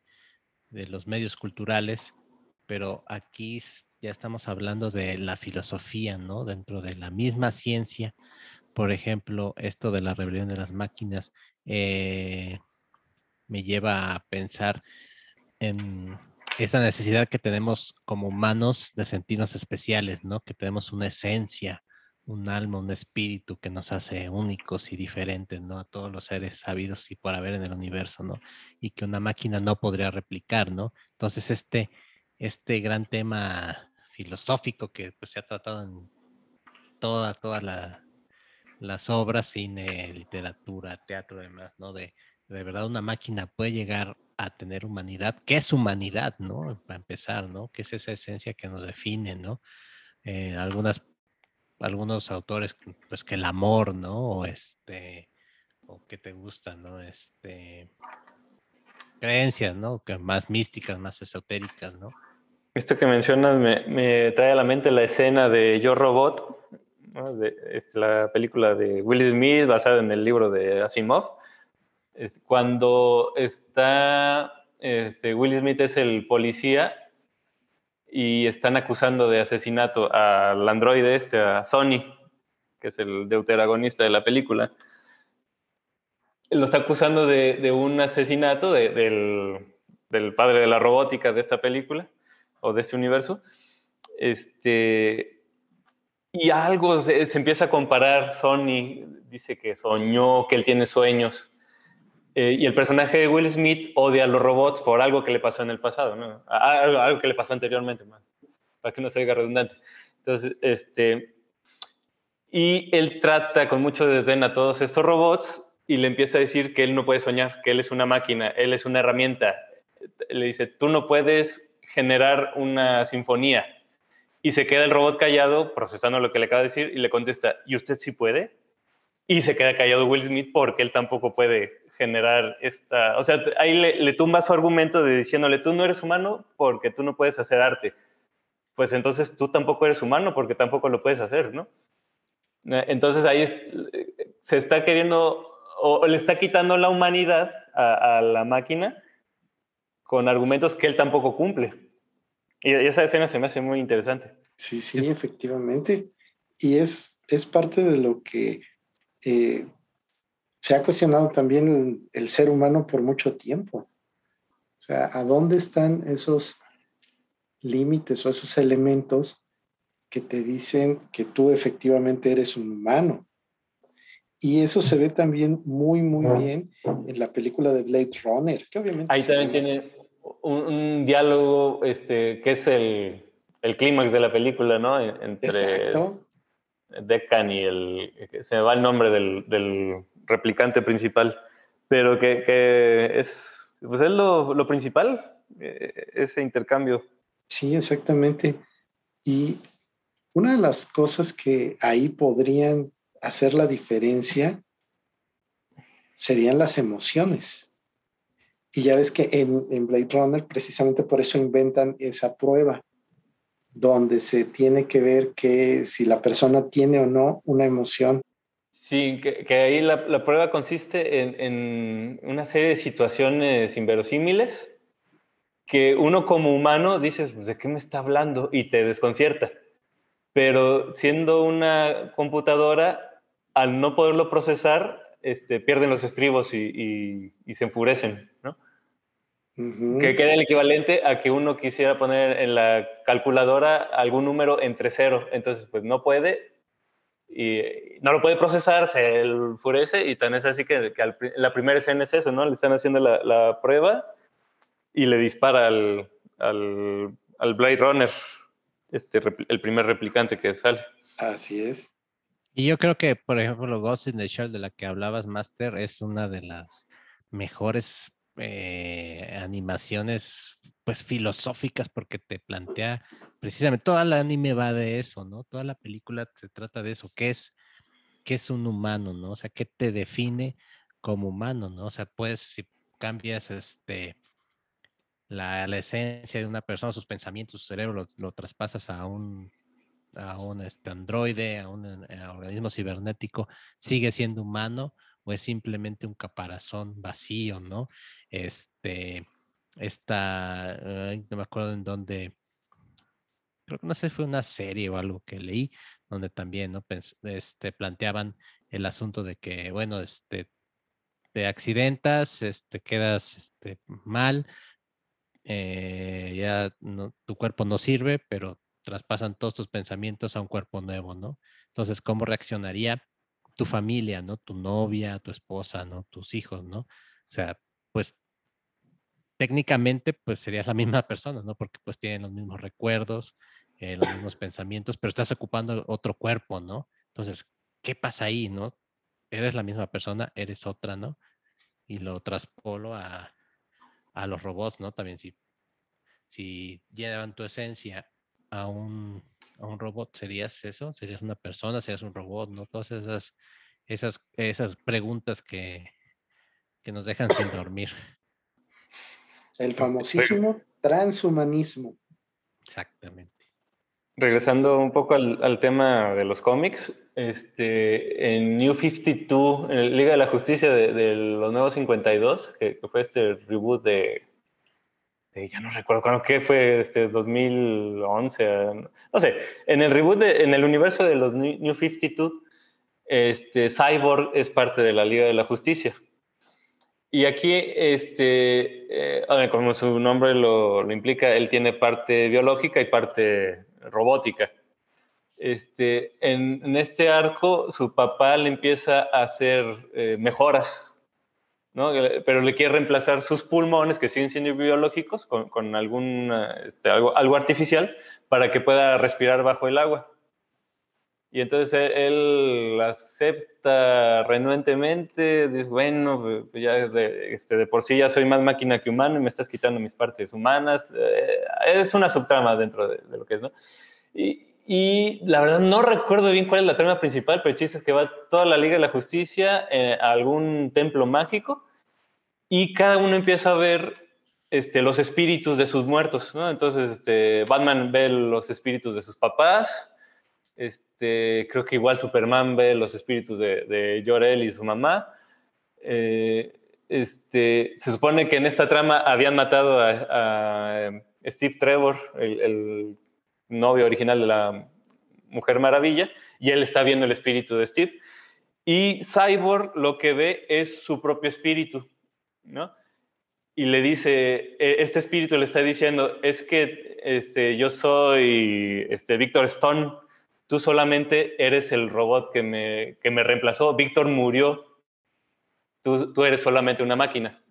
de los medios culturales, pero aquí ya estamos hablando de la filosofía, ¿no? Dentro de la misma ciencia, por ejemplo, esto de la rebelión de las máquinas eh, me lleva a pensar en esa necesidad que tenemos como humanos de sentirnos especiales, ¿no? Que tenemos una esencia, un alma, un espíritu que nos hace únicos y diferentes, ¿no? A todos los seres sabidos y por haber en el universo, ¿no? Y que una máquina no podría replicar, ¿no? Entonces, este, este gran tema filosófico que pues, se ha tratado en toda, toda la, las obras, cine, literatura, teatro, demás, ¿no? De, de verdad una máquina puede llegar a tener humanidad. ¿Qué es humanidad, no? Para empezar, ¿no? ¿Qué es esa esencia que nos define, no? Eh, algunas, algunos autores, pues que el amor, ¿no? O este, o que te gusta, ¿no? Este, creencias, ¿no? Que más místicas, más esotéricas, ¿no? Esto que mencionas me, me trae a la mente la escena de Yo Robot, de, este, la película de Will Smith basada en el libro de Asimov, es cuando está, este, Will Smith es el policía y están acusando de asesinato al androide este, a Sony, que es el deuteragonista de la película. Lo está acusando de, un asesinato del, padre de la robótica de esta película o de este universo. Este, y algo se, empieza a comparar, Sony dice que soñó, que él tiene sueños. Eh, y el personaje de Will Smith odia a los robots por algo que le pasó en el pasado, ¿no? Algo, que le pasó anteriormente, para que no se oiga redundante. Entonces, este, y él trata con mucho desdén a todos estos robots y le empieza a decir que él no puede soñar, que él es una máquina, él es una herramienta. Le dice, tú no puedes generar una sinfonía, y se queda el robot callado procesando lo que le acaba de decir y le contesta, ¿y usted sí puede? Y se queda callado Will Smith porque él tampoco puede generar esta, o sea, ahí le, le tumba su argumento de diciéndole, tú no eres humano porque tú no puedes hacer arte. Pues entonces tú tampoco eres humano porque tampoco lo puedes hacer, ¿no? Eh, entonces ahí se está queriendo o le está quitando la humanidad a, la máquina con argumentos que él tampoco cumple. Y esa escena se me hace muy interesante. Sí, sí, efectivamente. Y es, es parte de lo que eh, se ha cuestionado también el, ser humano por mucho tiempo. O sea, ¿a dónde están esos límites o esos elementos que te dicen que tú efectivamente eres un humano? Y eso se ve también muy, muy bien en la película de Blade Runner, que obviamente... Ahí también tiene un, diálogo este, que es el, el clímax de la película, ¿no? Entre Exacto. Deccan y el... Se me va el nombre del, del replicante principal, pero que, que es, pues es lo, lo, principal, eh, ese intercambio. Sí, exactamente. Y una de las cosas que ahí podrían hacer la diferencia serían las emociones. Y ya ves que en, en Blade Runner precisamente por eso inventan esa prueba, donde se tiene que ver que si la persona tiene o no una emoción Sí, que, ahí la, prueba consiste en, una serie de situaciones inverosímiles que uno como humano dices, pues, ¿de qué me está hablando? Y te desconcierta. Pero siendo una computadora, al no poderlo procesar, este, pierden los estribos y, se enfurecen, ¿no? Que queda el equivalente a que uno quisiera poner en la calculadora algún número entre cero. Entonces, pues no puede y no lo puede procesar, se enfurece y tan es así que, la primera escena es eso, ¿no? Le están haciendo la, prueba y le dispara al, al, al, Blade Runner, este, el primer replicante que sale. Así es. Y yo creo que, por ejemplo, Ghost in the Shell de la que hablabas, Master, es una de las mejores eh, animaciones pues filosóficas porque te plantea precisamente toda la anime va de eso, ¿no? Toda la película se trata de eso, ¿qué es es un humano, ¿no? O sea, ¿qué te define como humano, ¿no? O sea, pues si cambias este la, esencia de una persona, sus pensamientos, su cerebro, lo, traspasas a un a un este, androide, a un eh, organismo cibernético, sigue siendo humano o es simplemente un caparazón vacío, ¿no? Este, esta, no me acuerdo en dónde, creo que no sé, fue una serie o algo que leí, donde también, ¿no? este, planteaban el asunto de que, bueno, este, te accidentas, este, quedas este, mal, eh, ya tu cuerpo no sirve, pero traspasan todos tus pensamientos a un cuerpo nuevo, ¿no? Entonces, ¿cómo reaccionaría tu familia, ¿no? Tu novia, tu esposa, ¿no? Tus hijos, ¿no? O sea, pues técnicamente pues serías la misma persona, ¿no? Porque pues tienen los mismos recuerdos, eh, los mismos pensamientos, pero estás ocupando otro cuerpo, ¿no? Entonces, ¿qué pasa ahí, no? Eres la misma persona, eres otra, ¿no? Y lo traspolo a, a los robots, ¿no? También si, si llevan tu esencia a un a un robot? ¿Serías eso? ¿Serías una persona? ¿Serías un robot? ¿No? Todas esas, esas, esas preguntas que, que nos dejan sin dormir. El famosísimo transhumanismo. Exactamente. Regresando un poco al, tema de los cómics, este, en New 52, en Liga de la Justicia de, los Nuevos 52, que, fue este reboot de ya no recuerdo cuándo, ¿qué fue? Este, 2011, no sé, en el reboot, en el universo de los New 52, este, Cyborg es parte de la Liga de la Justicia. Y aquí, este, eh, como su nombre lo, implica, él tiene parte biológica y parte robótica. Este, en, este arco, su papá le empieza a hacer eh, mejoras pero le quiere reemplazar sus pulmones, que siguen siendo biológicos, con, algún, este, algo, artificial para que pueda respirar bajo el agua. Y entonces e, él, acepta renuentemente, dice, bueno, pues ya de, este, de, por sí ya soy más máquina que humano y me estás quitando mis partes humanas. Eh, es una subtrama dentro de, lo que es, ¿no? Y, la verdad no recuerdo bien cuál es la trama principal, pero el chiste es que va toda la Liga de la Justicia eh, a algún templo mágico y cada uno empieza a ver este, los espíritus de sus muertos, ¿no? Entonces, este, Batman ve los espíritus de sus papás, este, creo que igual Superman ve los espíritus de, de Jor-El y su mamá. Eh, este, se supone que en esta trama habían matado a, Steve Trevor, el, novio original de la Mujer Maravilla, y él está viendo el espíritu de Steve. Y Cyborg lo que ve es su propio espíritu, ¿no? Y le dice, e, este espíritu le está diciendo, es que este, yo soy este, Victor Stone, tú solamente eres el robot que me, que me reemplazó, Víctor murió, tú, tú, eres solamente una máquina.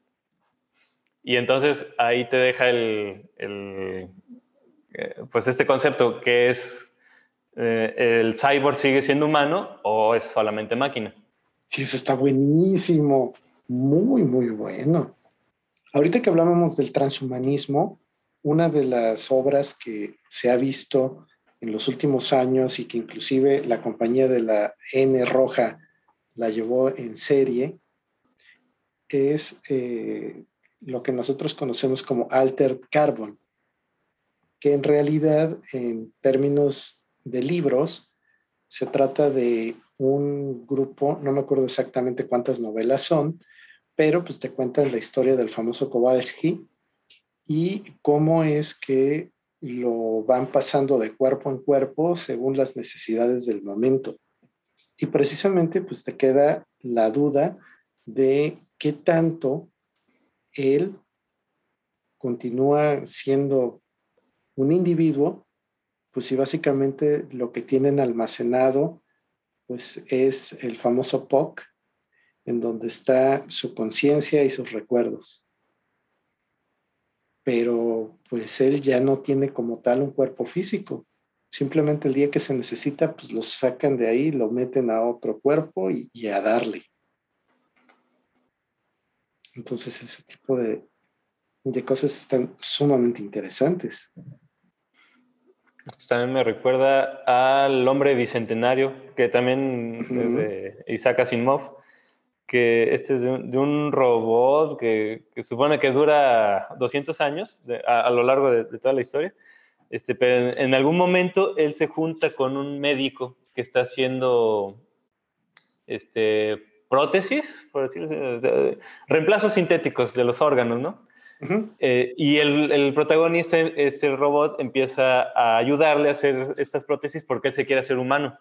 Y entonces ahí te deja el, el eh, pues este concepto que es eh, el cyborg sigue siendo humano o es solamente máquina. Sí, eso está buenísimo, muy, muy bueno. Ahorita que hablábamos del transhumanismo, una de las obras que se ha visto en los últimos años y que inclusive la compañía de la N Roja la llevó en serie, es eh, lo que nosotros conocemos como Altered Carbon, que en realidad en términos de libros se trata de un grupo, no me acuerdo exactamente cuántas novelas son, pero pues te cuentan la historia del famoso Kowalski y cómo es que lo van pasando de cuerpo en cuerpo según las necesidades del momento. Y precisamente pues te queda la duda de qué tanto él continúa siendo un individuo, pues si básicamente lo que tienen almacenado pues es el famoso POC, en donde está su conciencia y sus recuerdos pero pues él ya no tiene como tal un cuerpo físico. Simplemente el día que se necesita, pues lo sacan de ahí, lo meten a otro cuerpo y, a darle. Entonces ese tipo de, cosas están sumamente interesantes. También me recuerda al hombre bicentenario, que también es de Isaac Asimov, que este es de un, robot que, supone que dura 200 años a, lo largo de, toda la historia. Este, pero en, algún momento él se junta con un médico que está haciendo este, prótesis, por decirlo reemplazos sintéticos de los órganos, ¿no? Eh, y el, el, protagonista, este robot, empieza a ayudarle a hacer estas prótesis porque él se quiere hacer humano.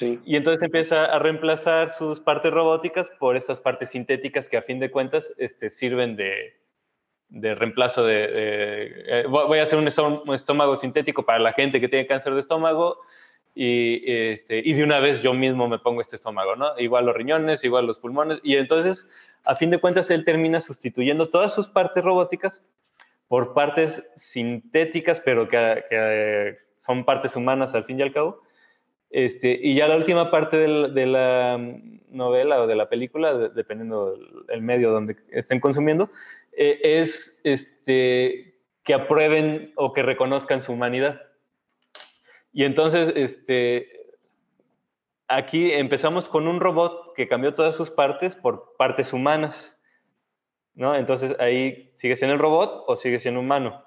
Y entonces empieza a reemplazar sus partes robóticas por estas partes sintéticas que a fin de cuentas este, sirven de, de reemplazo de... Eh, voy a hacer un estómago sintético para la gente que tiene cáncer de estómago y, este, y de una vez yo mismo me pongo este estómago, ¿no? Igual los riñones, igual los pulmones. Y entonces, a fin de cuentas, él termina sustituyendo todas sus partes robóticas por partes sintéticas, pero que son partes humanas al fin y al cabo este, y ya la última parte de la, novela o de la película, dependiendo del medio donde estén consumiendo, eh, es este, que aprueben o que reconozcan su humanidad. Y entonces, este, aquí empezamos con un robot que cambió todas sus partes por partes humanas. ¿no? Entonces ahí sigue siendo el robot o sigue siendo humano.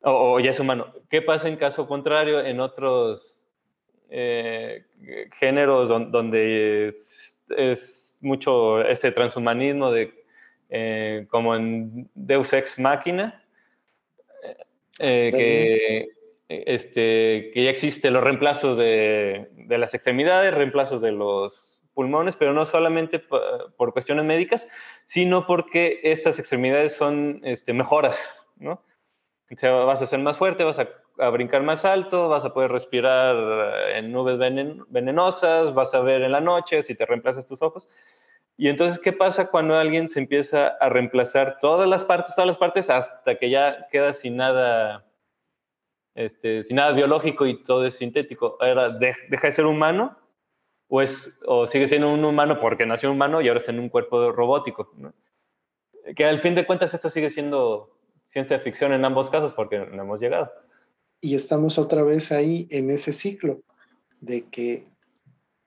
O ya es humano. ¿Qué pasa en caso contrario en otros eh, géneros donde es, mucho ese transhumanismo de eh, como en Deus Ex Máquina, eh, que, este, que ya existen los reemplazos de, de, las extremidades, reemplazos de los pulmones, pero no solamente por, cuestiones médicas, sino porque estas extremidades son este, mejoras, ¿no? O sea, vas a ser más fuerte, vas a a brincar más alto, vas a poder respirar eh, en nubes venenosas, vas a ver en la noche si te reemplazas tus ojos. Y entonces, ¿qué pasa cuando alguien se empieza a reemplazar todas las partes, todas las partes, hasta que ya queda sin nada, este, sin nada biológico y todo es sintético? Ahora, ¿deja de ser humano? ¿O, ¿O sigue siendo un humano porque nació humano y ahora está en un cuerpo robótico? Que al fin de cuentas esto sigue siendo ciencia ficción en ambos casos porque no hemos llegado. Y estamos otra vez ahí en ese ciclo de que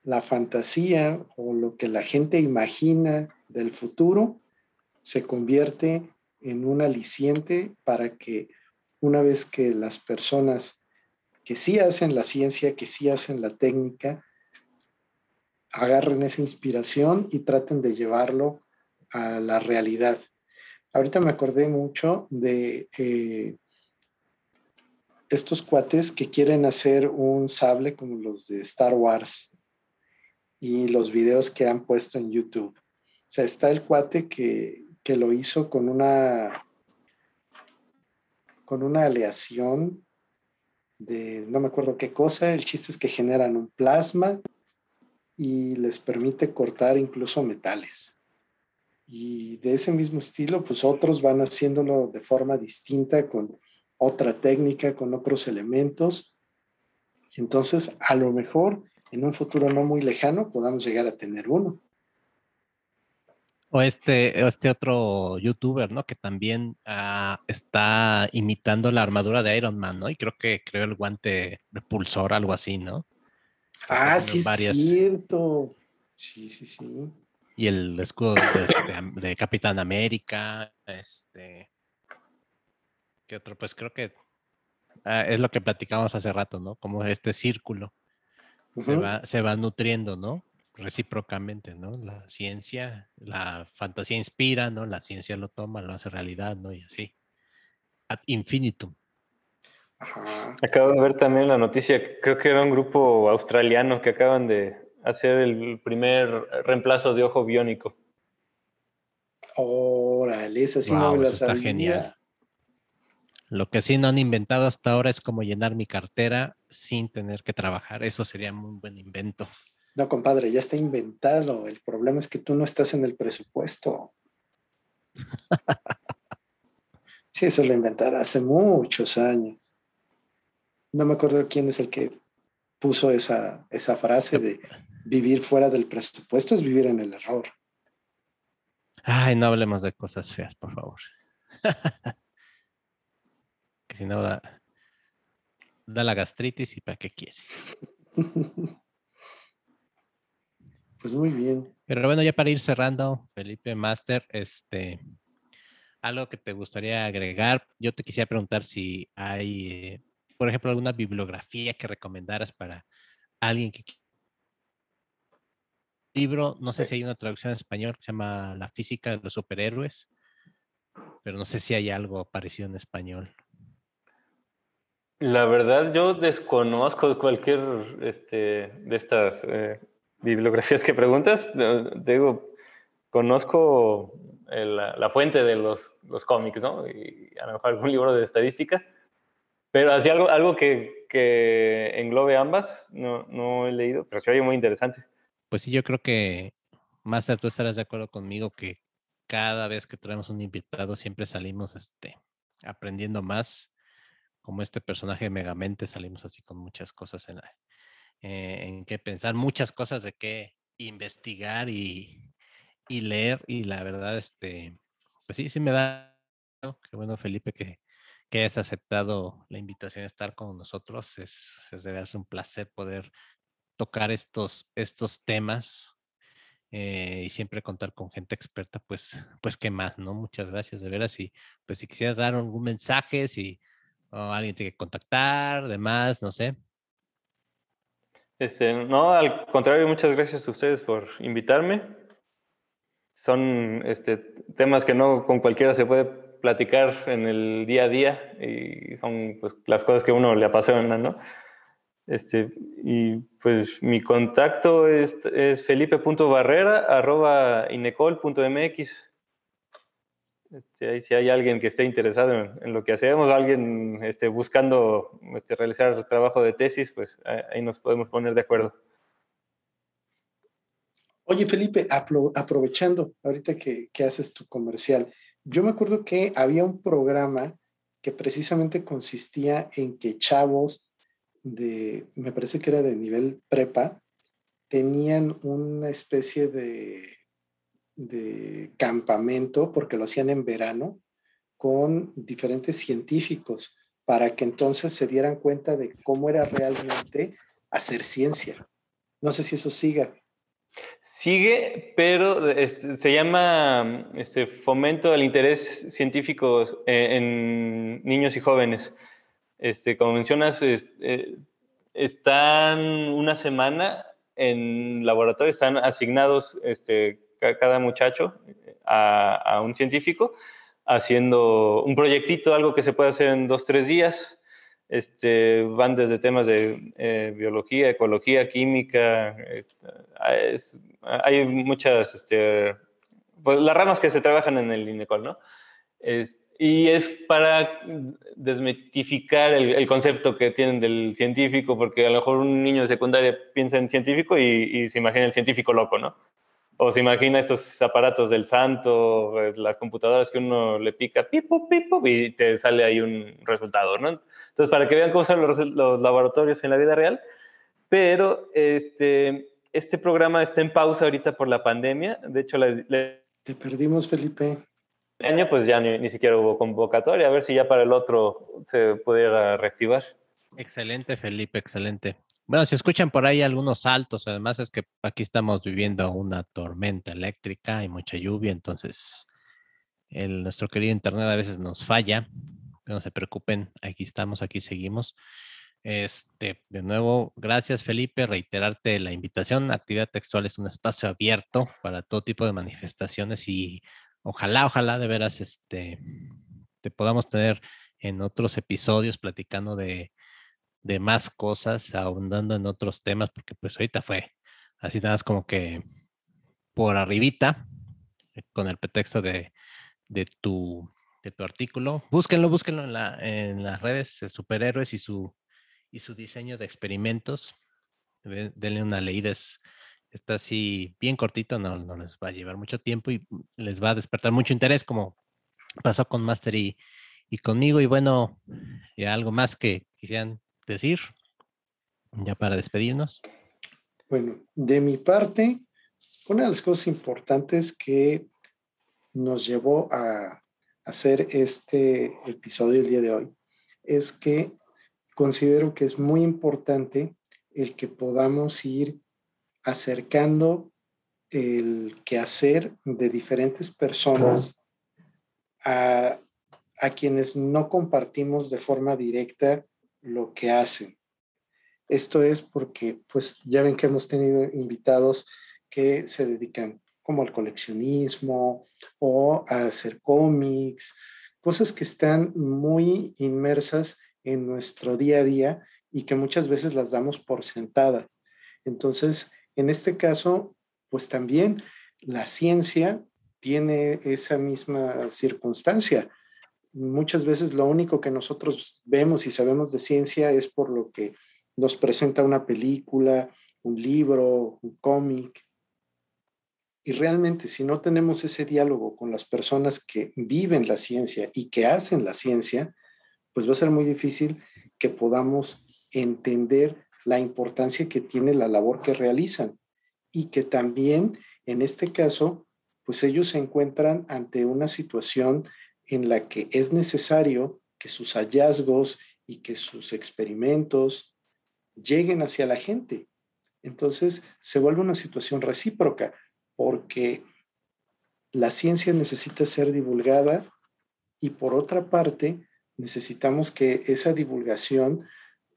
la fantasía o lo que la gente imagina del futuro se convierte en un aliciente para que una vez que las personas que sí hacen la ciencia, que sí hacen la técnica, agarren esa inspiración y traten de llevarlo a la realidad. Ahorita me acordé mucho de eh, estos cuates que quieren hacer un sable como los de Star Wars y los videos que han puesto en YouTube. O sea, está el cuate que, que lo hizo con una con una aleación de no me acuerdo qué cosa. El chiste es que generan un plasma y les permite cortar incluso metales. Y de ese mismo estilo, pues otros van haciéndolo de forma distinta, con otra técnica, con otros elementos. Y entonces, a lo mejor, en un futuro no muy lejano, podamos llegar a tener uno. O este, este otro youtuber, ¿no? Que también ah, está imitando la armadura de Iron Man, ¿no? Y creo que creó el guante repulsor, algo así, ¿no? Ah, sí, es cierto. Sí, sí, sí y el escudo de, Capitán América, este, ¿qué otro? Pues creo que ah, es lo que platicamos hace rato, ¿no? Como este círculo se, va, se va nutriendo, ¿no? Recíprocamente, ¿no? La ciencia, la fantasía inspira, ¿no? La ciencia lo toma, lo hace realidad, ¿no? Y así. Ad infinitum. Acabo de ver también la noticia, creo que era un grupo australiano que acaban de, hacer el primer reemplazo de ojo biónico. Órale, esa sí no me la Está genial. Lo que sí no han inventado hasta ahora es cómo llenar mi cartera sin tener que trabajar. Eso sería un buen invento. No, compadre, ya está inventado. El problema es que tú no estás en el presupuesto. <laughs> sí, eso lo inventaron hace muchos años. No me acuerdo quién es el que puso esa, esa frase de vivir fuera del presupuesto es vivir en el error. Ay, no hablemos de cosas feas, por favor. <laughs> que si no da, da la gastritis y para qué quieres. pues muy bien. Pero bueno, ya para ir cerrando, Felipe Master, este, algo que te gustaría agregar, yo te quisiera preguntar si hay, eh, por ejemplo, alguna bibliografía que recomendaras para alguien que libro, no sé si hay una traducción en español que se llama La física de los superhéroes, pero no sé si hay algo parecido en español. La verdad, yo desconozco cualquier este, de estas eh, bibliografías que preguntas. Digo, conozco la, fuente de los, los, cómics, ¿no? Y a lo mejor algún libro de estadística, pero así algo, algo que, que englobe ambas, no, no he leído, pero se oye muy interesante pues sí, yo creo que, Master, tú estarás de acuerdo conmigo que cada vez que traemos un invitado siempre salimos este, aprendiendo más. Como este personaje de Megamente, salimos así con muchas cosas en, eh, en qué pensar, muchas cosas de qué investigar y, leer. Y la verdad, este, pues sí, sí me da, qué bueno, Felipe, que, que hayas aceptado la invitación a estar con nosotros. Es, es de verdad un placer poder tocar estos, estos temas eh, y siempre contar con gente experta, pues, pues qué más, ¿no? Muchas gracias, de veras. Y pues si quisieras dar algún mensaje, si alguien tiene que contactar, demás, no sé. Este, no, al contrario, muchas gracias a ustedes por invitarme. Son este, temas que no con cualquiera se puede platicar en el día a día y son pues, las cosas que uno le apasionan, ¿no? Este, y pues mi contacto es, es felipe.barrera.inecol.mx. Este, si hay alguien que esté interesado en, lo que hacemos, alguien este, buscando este, realizar trabajo de tesis, pues ahí nos podemos poner de acuerdo. Oye, Felipe, aprovechando ahorita que, que haces tu comercial, yo me acuerdo que había un programa que precisamente consistía en que chavos de, me parece que era de nivel prepa, tenían una especie de, de campamento, porque lo hacían en verano, con diferentes científicos para que entonces se dieran cuenta de cómo era realmente hacer ciencia. No sé si eso siga. Sigue, pero este, se llama este, fomento del interés científico en, niños y jóvenes. Este, como mencionas, eh, están una semana en laboratorio, están asignados este, cada muchacho a, un científico haciendo un proyectito, algo que se puede hacer en dos, tres días. Este, van desde temas de eh, biología, ecología, química, hay muchas, este, pues las ramas que se trabajan en el INECOL, ¿no? y es para desmitificar el, concepto que tienen del científico, porque a lo mejor un niño de secundaria piensa en científico y, se imagina el científico loco, ¿no? O se imagina estos aparatos del santo, pues, las computadoras que uno le pica, pipo, pipo, y te sale ahí un resultado, ¿no? Entonces, para que vean cómo son los, los laboratorios en la vida real, pero este, este programa está en pausa ahorita por la pandemia. De hecho, te perdimos, Felipe. Este año pues ya ni, siquiera hubo convocatoria, a ver si ya para el otro se pudiera reactivar. Excelente, Felipe, excelente. Bueno, si escuchan por ahí algunos saltos, además es que aquí estamos viviendo una tormenta eléctrica y mucha lluvia, entonces el, nuestro querido internet a veces nos falla. No se preocupen, aquí estamos, aquí seguimos. Este, de nuevo, gracias Felipe, reiterarte la invitación. Actividad textual es un espacio abierto para todo tipo de manifestaciones y ojalá, ojalá de veras este, te podamos tener en otros episodios platicando de, de más cosas, ahondando en otros temas, porque pues ahorita fue así nada más como que por arribita, eh, con el pretexto de, de tu, de tu artículo. Búsquenlo, búsquenlo en, la, en las redes, superhéroes y su y su diseño de experimentos. Denle una leída, está así bien cortito, no, no, les va a llevar mucho tiempo y les va a despertar mucho interés, como pasó con Master y, y conmigo. Y bueno, ¿y algo más que quisieran decir, ya para despedirnos. Bueno, de mi parte, una de las cosas importantes que nos llevó a hacer este episodio el día de hoy es que considero que es muy importante el que podamos ir acercando el quehacer de diferentes personas a, a quienes no compartimos de forma directa lo que hacen. Esto es porque, pues ya ven que hemos tenido invitados que se dedican como al coleccionismo o a hacer cómics, cosas que están muy inmersas en nuestro día a día y que muchas veces las damos por sentada. Entonces, en este caso, pues también la ciencia tiene esa misma circunstancia. Muchas veces lo único que nosotros vemos y sabemos de ciencia es por lo que nos presenta una película, un libro, un cómic. Y realmente si no tenemos ese diálogo con las personas que viven la ciencia y que hacen la ciencia, pues va a ser muy difícil que podamos entender la importancia que tiene la labor que realizan y que también en este caso, pues ellos se encuentran ante una situación en la que es necesario que sus hallazgos y que sus experimentos lleguen hacia la gente. Entonces se vuelve una situación recíproca porque la ciencia necesita ser divulgada y por otra parte, necesitamos que esa divulgación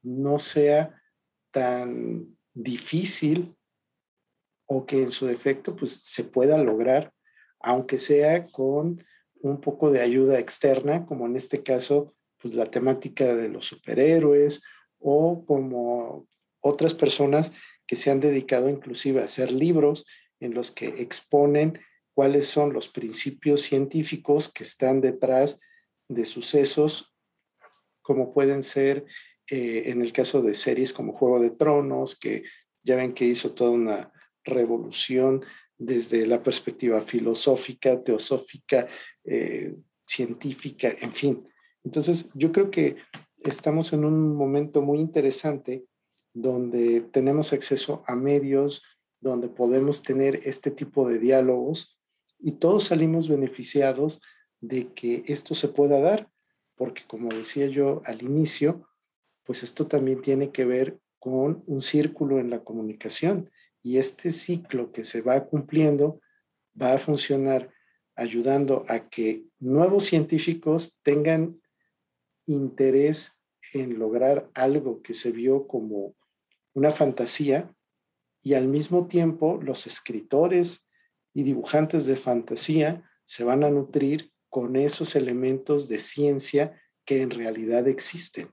no sea tan difícil o que en su defecto pues se pueda lograr, aunque sea con un poco de ayuda externa, como en este caso pues la temática de los superhéroes o como otras personas que se han dedicado inclusive a hacer libros en los que exponen cuáles son los principios científicos que están detrás de sucesos como pueden ser eh, en el caso de series como Juego de Tronos, que ya ven que hizo toda una revolución desde la perspectiva filosófica, teosófica, eh, científica, en fin. Entonces, yo creo que estamos en un momento muy interesante donde tenemos acceso a medios, donde podemos tener este tipo de diálogos y todos salimos beneficiados de que esto se pueda dar porque como decía yo al inicio, pues esto también tiene que ver con un círculo en la comunicación y este ciclo que se va cumpliendo va a funcionar ayudando a que nuevos científicos tengan interés en lograr algo que se vio como una fantasía y al mismo tiempo los escritores y dibujantes de fantasía se van a nutrir con esos elementos de ciencia que en realidad existen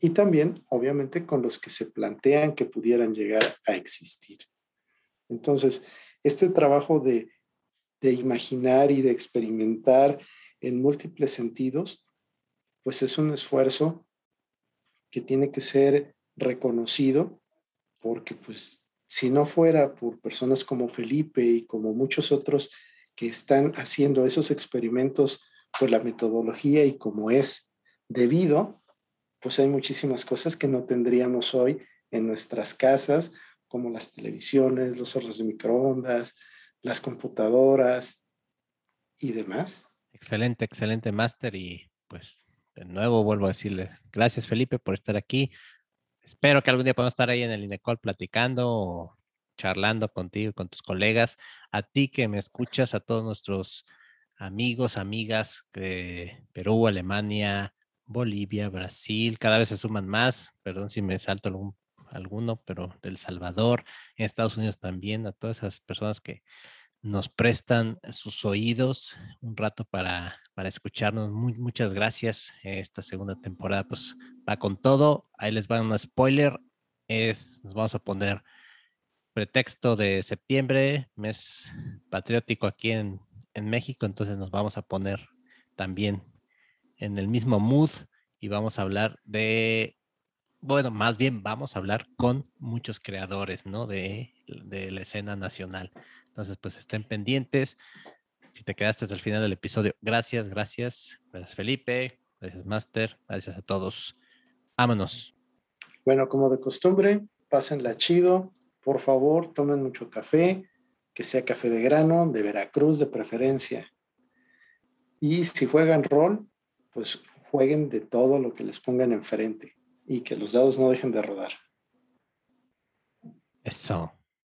y también obviamente con los que se plantean que pudieran llegar a existir. Entonces, este trabajo de, imaginar y de experimentar en múltiples sentidos, pues es un esfuerzo que tiene que ser reconocido porque pues si no fuera por personas como Felipe y como muchos otros que están haciendo esos experimentos por la metodología y como es debido, pues hay muchísimas cosas que no tendríamos hoy en nuestras casas, como las televisiones, los hornos de microondas, las computadoras y demás. Excelente, excelente máster y pues de nuevo vuelvo a decirle gracias Felipe por estar aquí. Espero que algún día podamos estar ahí en el INECOL platicando o charlando contigo, con tus colegas, a ti que me escuchas, a todos nuestros amigos, amigas de Perú, Alemania, Bolivia, Brasil, cada vez se suman más, perdón si me salto algún, alguno, pero del Salvador, en Estados Unidos también, a todas esas personas que nos prestan sus oídos un rato para, para escucharnos. muchas gracias. Esta segunda temporada pues va con todo. Ahí les va un spoiler. Es, nos vamos a poner pretexto de septiembre, mes patriótico aquí en, en México, entonces nos vamos a poner también en el mismo mood y vamos a hablar de, bueno, más bien vamos a hablar con muchos creadores, ¿no? De, de la escena nacional. Entonces, pues estén pendientes. Si te quedaste hasta el final del episodio, gracias, gracias. Gracias Felipe, gracias Master, gracias a todos. Vámonos. Bueno, como de costumbre, pásenla chido. Por favor, tomen mucho café, que sea café de grano, de Veracruz de preferencia. Y si juegan rol, pues jueguen de todo lo que les pongan enfrente y que los dados no dejen de rodar. Eso.